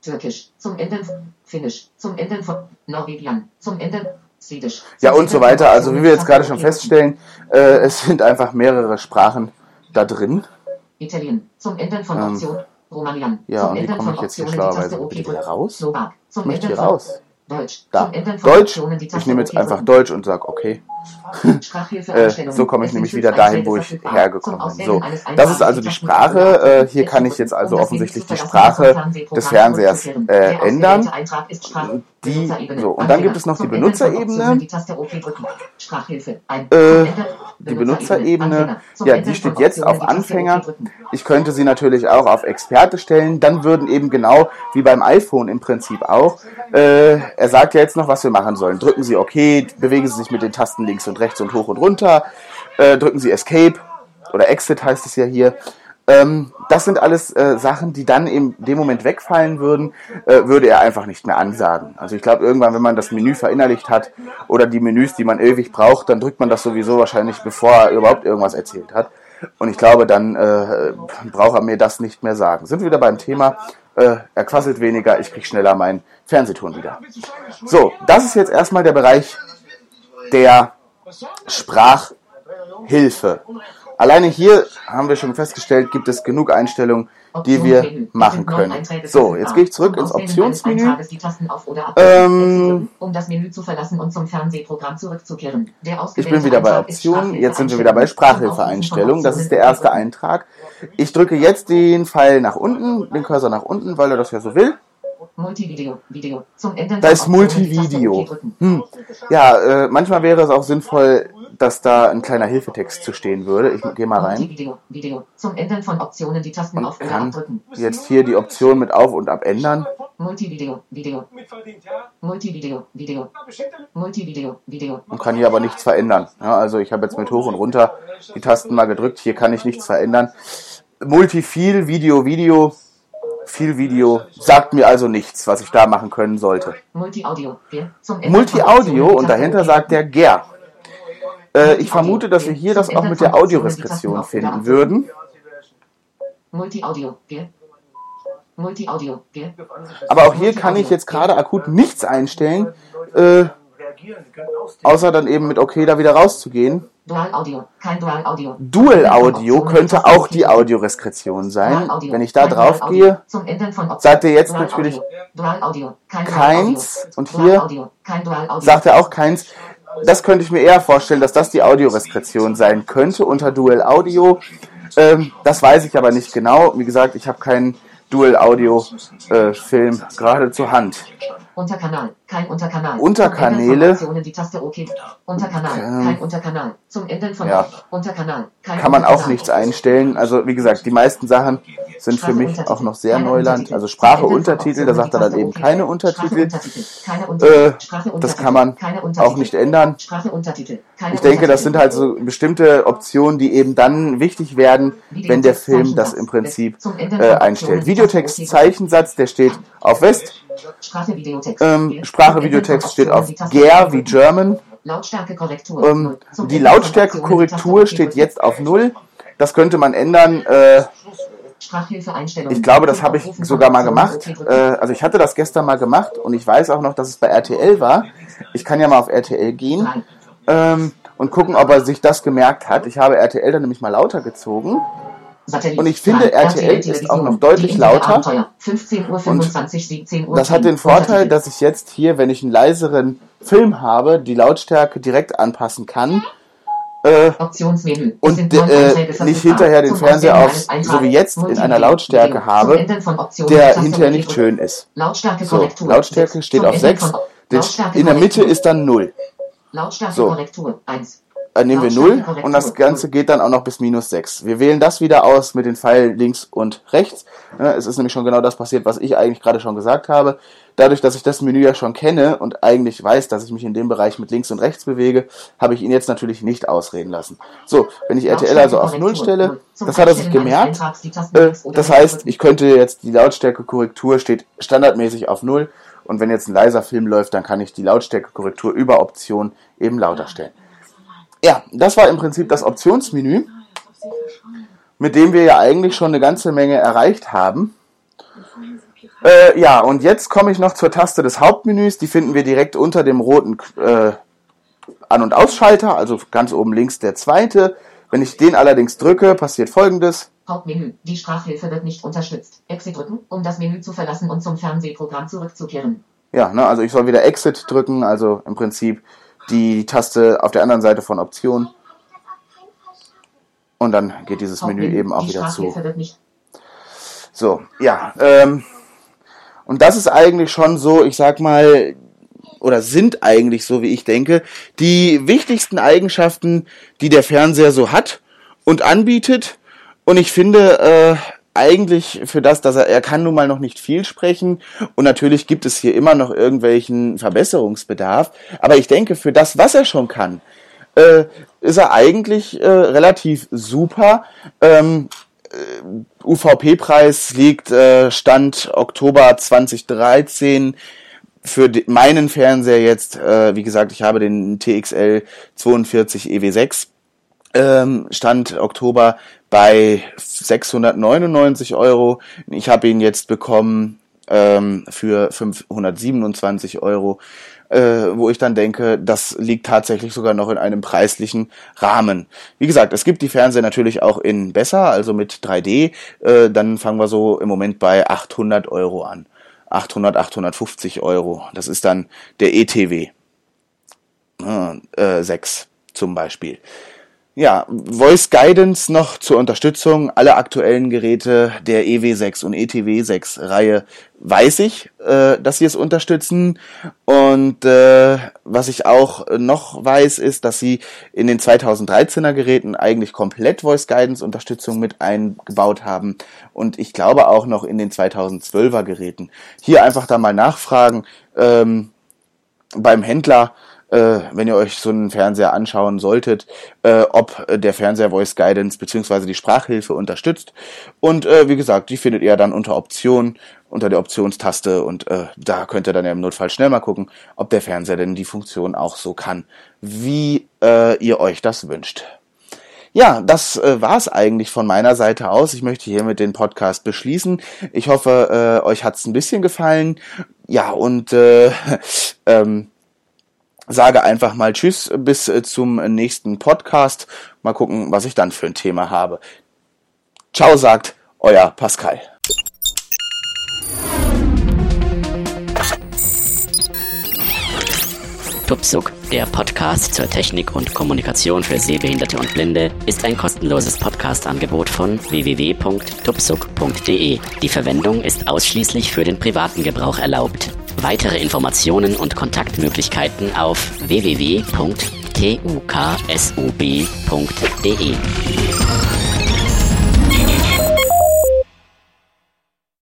Türkisch. Zum Enden von Finnisch. Zum Enden von Norwegian. Zum Enden Swedish. Ja, und so weiter. Also wie wir jetzt gerade schon feststellen, äh, es sind einfach mehrere Sprachen da drin. Italien. Zum Enden von Option. Ähm, Romanian. Ja, zum und wie komme ich jetzt hier schlauerweise wieder raus? Slowak. Zum ich möchte hier von raus. Deutsch. Da. Zum Enden von Deutsch. Ich nehme jetzt einfach. Deutsch und sage okay. Äh, so komme ich nämlich wieder dahin, wo ich hergekommen bin. So, das ist also die Sprache. Äh, hier kann ich jetzt also offensichtlich die Sprache des Fernsehers äh, ändern. Die, so, und dann gibt es noch die Benutzerebene. Äh, Die Benutzerebene, ja, die steht jetzt auf Anfänger. Ich könnte sie natürlich auch auf Experte stellen. Dann würden eben genau wie beim iPhone im Prinzip auch. Äh, er sagt ja jetzt noch, was wir machen sollen. Drücken Sie OK, bewegen Sie sich mit den Tasten links und rechts und hoch und runter. Äh, drücken Sie Escape oder Exit heißt es ja hier. Ähm, das sind alles äh, Sachen, die dann in dem Moment wegfallen würden, äh, würde er einfach nicht mehr ansagen. Also ich glaube, irgendwann, wenn man das Menü verinnerlicht hat oder die Menüs, die man ewig braucht, dann drückt man das sowieso wahrscheinlich, bevor er überhaupt irgendwas erzählt hat. Und ich glaube, dann äh, braucht er mir das nicht mehr sagen. Sind wir wieder beim Thema, äh, er quasselt weniger, ich krieg schneller meinen Fernsehton wieder. So, das ist jetzt erstmal der Bereich der Sprachhilfe. Alleine hier haben wir schon festgestellt, gibt es genug Einstellungen, die wir machen können. So, jetzt gehe ich zurück ins Optionsmenü. Ähm, um das Menü zu verlassen und zum Fernsehprogramm zurückzukehren. Der Ich bin wieder bei Optionen. Jetzt sind wir wieder bei Sprachhilfeeinstellungen. Das ist der erste Eintrag. Ich drücke jetzt den Pfeil nach unten, den Cursor nach unten, weil er das ja so will. Multivideo, Video. Zum Enden Da ist Multivideo. Hm. Ja, äh, manchmal wäre es auch sinnvoll, dass da ein kleiner Hilfetext zu stehen würde. Ich gehe mal rein Multivideo, Video. Zum Enden von Optionen die Tasten und auf oder abdrücken. jetzt hier die Option mit auf und ab ändern. Multivideo, Video. Multivideo, Video. Multivideo, Video. und kann hier aber nichts verändern. Ja, also ich habe jetzt mit hoch und runter die Tasten mal gedrückt. Hier kann ich nichts verändern. Multi-Viel, Video, Video, viel Video sagt mir also nichts, was ich da machen können sollte. Multi-Audio. Multi-Audio und dahinter sagt der GER. Äh, ich vermute, dass wir hier das auch mit der Audiorestrektion finden würden. Multi-Audio. Multi-Audio. Aber auch hier kann ich jetzt gerade akut nichts einstellen, äh, außer dann eben mit OK da wieder rauszugehen. Dual-Audio. Kein Dual-Audio. Dual Audio könnte auch die Audiorestrektion sein. Wenn ich da drauf gehe, sagt er jetzt natürlich keins und hier sagt er auch keins. Das könnte ich mir eher vorstellen, dass das die Audiorestrektion sein könnte unter Dual Audio. Ähm, das weiß ich aber nicht genau. Wie gesagt, ich habe keinen Dual Audio äh, Film gerade zur Hand. Unterkanal, kein Unterkanal. Unterkanäle. Die Taste OK. Unterkanal, kein Unterkanal. Zum Enden von ja. Unterkanal, kein Kann man auch nichts einstellen. Also wie gesagt, die meisten Sachen sind für mich auch noch sehr Neuland. Also Sprache, Untertitel, da sagt er dann eben keine Untertitel. Äh, das kann man auch nicht ändern. Ich denke, das sind halt so bestimmte Optionen, die eben dann wichtig werden, wenn der Film das im Prinzip äh, einstellt. Videotext, Zeichensatz, der steht auf West. Sprache, Videotext. Ähm, Sprache, Videotext steht auf GER wie German. Ähm, die Lautstärke-Korrektur steht jetzt auf Null. Das könnte man ändern. Äh, ich glaube, das habe ich sogar mal gemacht. Äh, also ich hatte das gestern mal gemacht und ich weiß auch noch, dass es bei RTL war. Ich kann ja mal auf RTL gehen ähm, und gucken, ob er sich das gemerkt hat. Ich habe RTL dann nämlich mal lauter gezogen. Satellit. Und ich finde, Drei. RTL ist auch noch deutlich lauter. Abenteuer. 15 Uhr 25, 17 Uhr. Das hat 10. den Vorteil, dass ich jetzt hier, wenn ich einen leiseren Film habe, die Lautstärke direkt anpassen kann. Äh, und äh, nicht hinterher den Fernseher auf, so wie jetzt, in einer Lautstärke habe, der hinterher nicht schön ist. Lautstärke So. Lautstärke steht auf Ende 6. von Lautstärke In der Mitte ist dann 0. Lautstärke So. Korrektur 1. Dann nehmen wir 0 und das Ganze geht dann auch noch bis minus 6. Wir wählen das wieder aus mit den Pfeilen links und rechts. Es ist nämlich schon genau das passiert, was ich eigentlich gerade schon gesagt habe. Dadurch, dass ich das Menü ja schon kenne und eigentlich weiß, dass ich mich in dem Bereich mit links und rechts bewege, habe ich ihn jetzt natürlich nicht ausreden lassen. So, wenn ich RTL also auf 0 stelle, das hat er sich gemerkt. Äh, Das heißt, ich könnte jetzt die Lautstärke-Korrektur steht standardmäßig auf 0 und wenn jetzt ein leiser Film läuft, dann kann ich die Lautstärke-Korrektur über Option eben lauter stellen. Ja, das war im Prinzip das Optionsmenü, mit dem wir ja eigentlich schon eine ganze Menge erreicht haben. Äh, ja, und jetzt komme ich noch zur Taste des Hauptmenüs. Die finden wir direkt unter dem roten äh, An- und Ausschalter, also ganz oben links der zweite. Wenn ich den allerdings drücke, passiert folgendes. Hauptmenü. Die Sprachhilfe wird nicht unterstützt. Exit drücken, um das Menü zu verlassen und zum Fernsehprogramm zurückzukehren. Ja, ne, also ich soll wieder Exit drücken, also im Prinzip die Taste auf der anderen Seite von Option. Und dann geht dieses Menü eben auch wieder zu. So, ja. Ähm, und das ist eigentlich schon so, ich sag mal, oder sind eigentlich so, wie ich denke, die wichtigsten Eigenschaften, die der Fernseher so hat und anbietet. Und ich finde, äh, eigentlich für das, dass er, er kann nun mal noch nicht viel sprechen. Und natürlich gibt es hier immer noch irgendwelchen Verbesserungsbedarf, aber ich denke, für das, was er schon kann, äh, ist er eigentlich äh, relativ super. Ähm, äh, UVP-Preis liegt äh, Stand Oktober 2013 für meinen Fernseher jetzt, äh, wie gesagt, ich habe den TXL 42 EW6 ähm, Stand Oktober bei 699 Euro. Ich habe ihn jetzt bekommen ähm, für 527 Euro, äh, wo ich dann denke, das liegt tatsächlich sogar noch in einem preislichen Rahmen. Wie gesagt, es gibt die Fernseher natürlich auch in besser, also mit 3D. Äh, dann fangen wir so im Moment bei 800 Euro an. 800, 850 Euro. Das ist dann der ETW. Äh, 6 zum Beispiel. Ja, Voice Guidance noch zur Unterstützung. Alle aktuellen Geräte der EW6 und ETW6 Reihe weiß ich, äh, dass sie es unterstützen. Und äh, was ich auch noch weiß, ist, dass sie in den 2013er Geräten eigentlich komplett Voice Guidance Unterstützung mit eingebaut haben. Und ich glaube auch noch in den 2012er Geräten. Hier einfach da mal nachfragen ähm, beim Händler äh, wenn ihr euch so einen Fernseher anschauen solltet, äh, ob der Fernseher Voice Guidance beziehungsweise die Sprachhilfe unterstützt. Und äh, wie gesagt, die findet ihr dann unter Option, unter der Optionstaste und äh, da könnt ihr dann ja im Notfall schnell mal gucken, ob der Fernseher denn die Funktion auch so kann, wie äh, ihr euch das wünscht. Ja, das äh, war es eigentlich von meiner Seite aus. Ich möchte hiermit den Podcast beschließen. Ich hoffe, äh, euch hat's ein bisschen gefallen. Ja, und äh, ähm, sage einfach mal Tschüss bis äh, zum nächsten Podcast. Mal gucken, was ich dann für ein Thema habe. Ciao sagt euer Pascal. Tupsuk, der Podcast zur Technik und Kommunikation für Sehbehinderte und Blinde, ist ein kostenloses Podcast-Angebot von www.tupsuk.de. Die Verwendung ist ausschließlich für den privaten Gebrauch erlaubt. Weitere Informationen und Kontaktmöglichkeiten auf www.tuksub.de.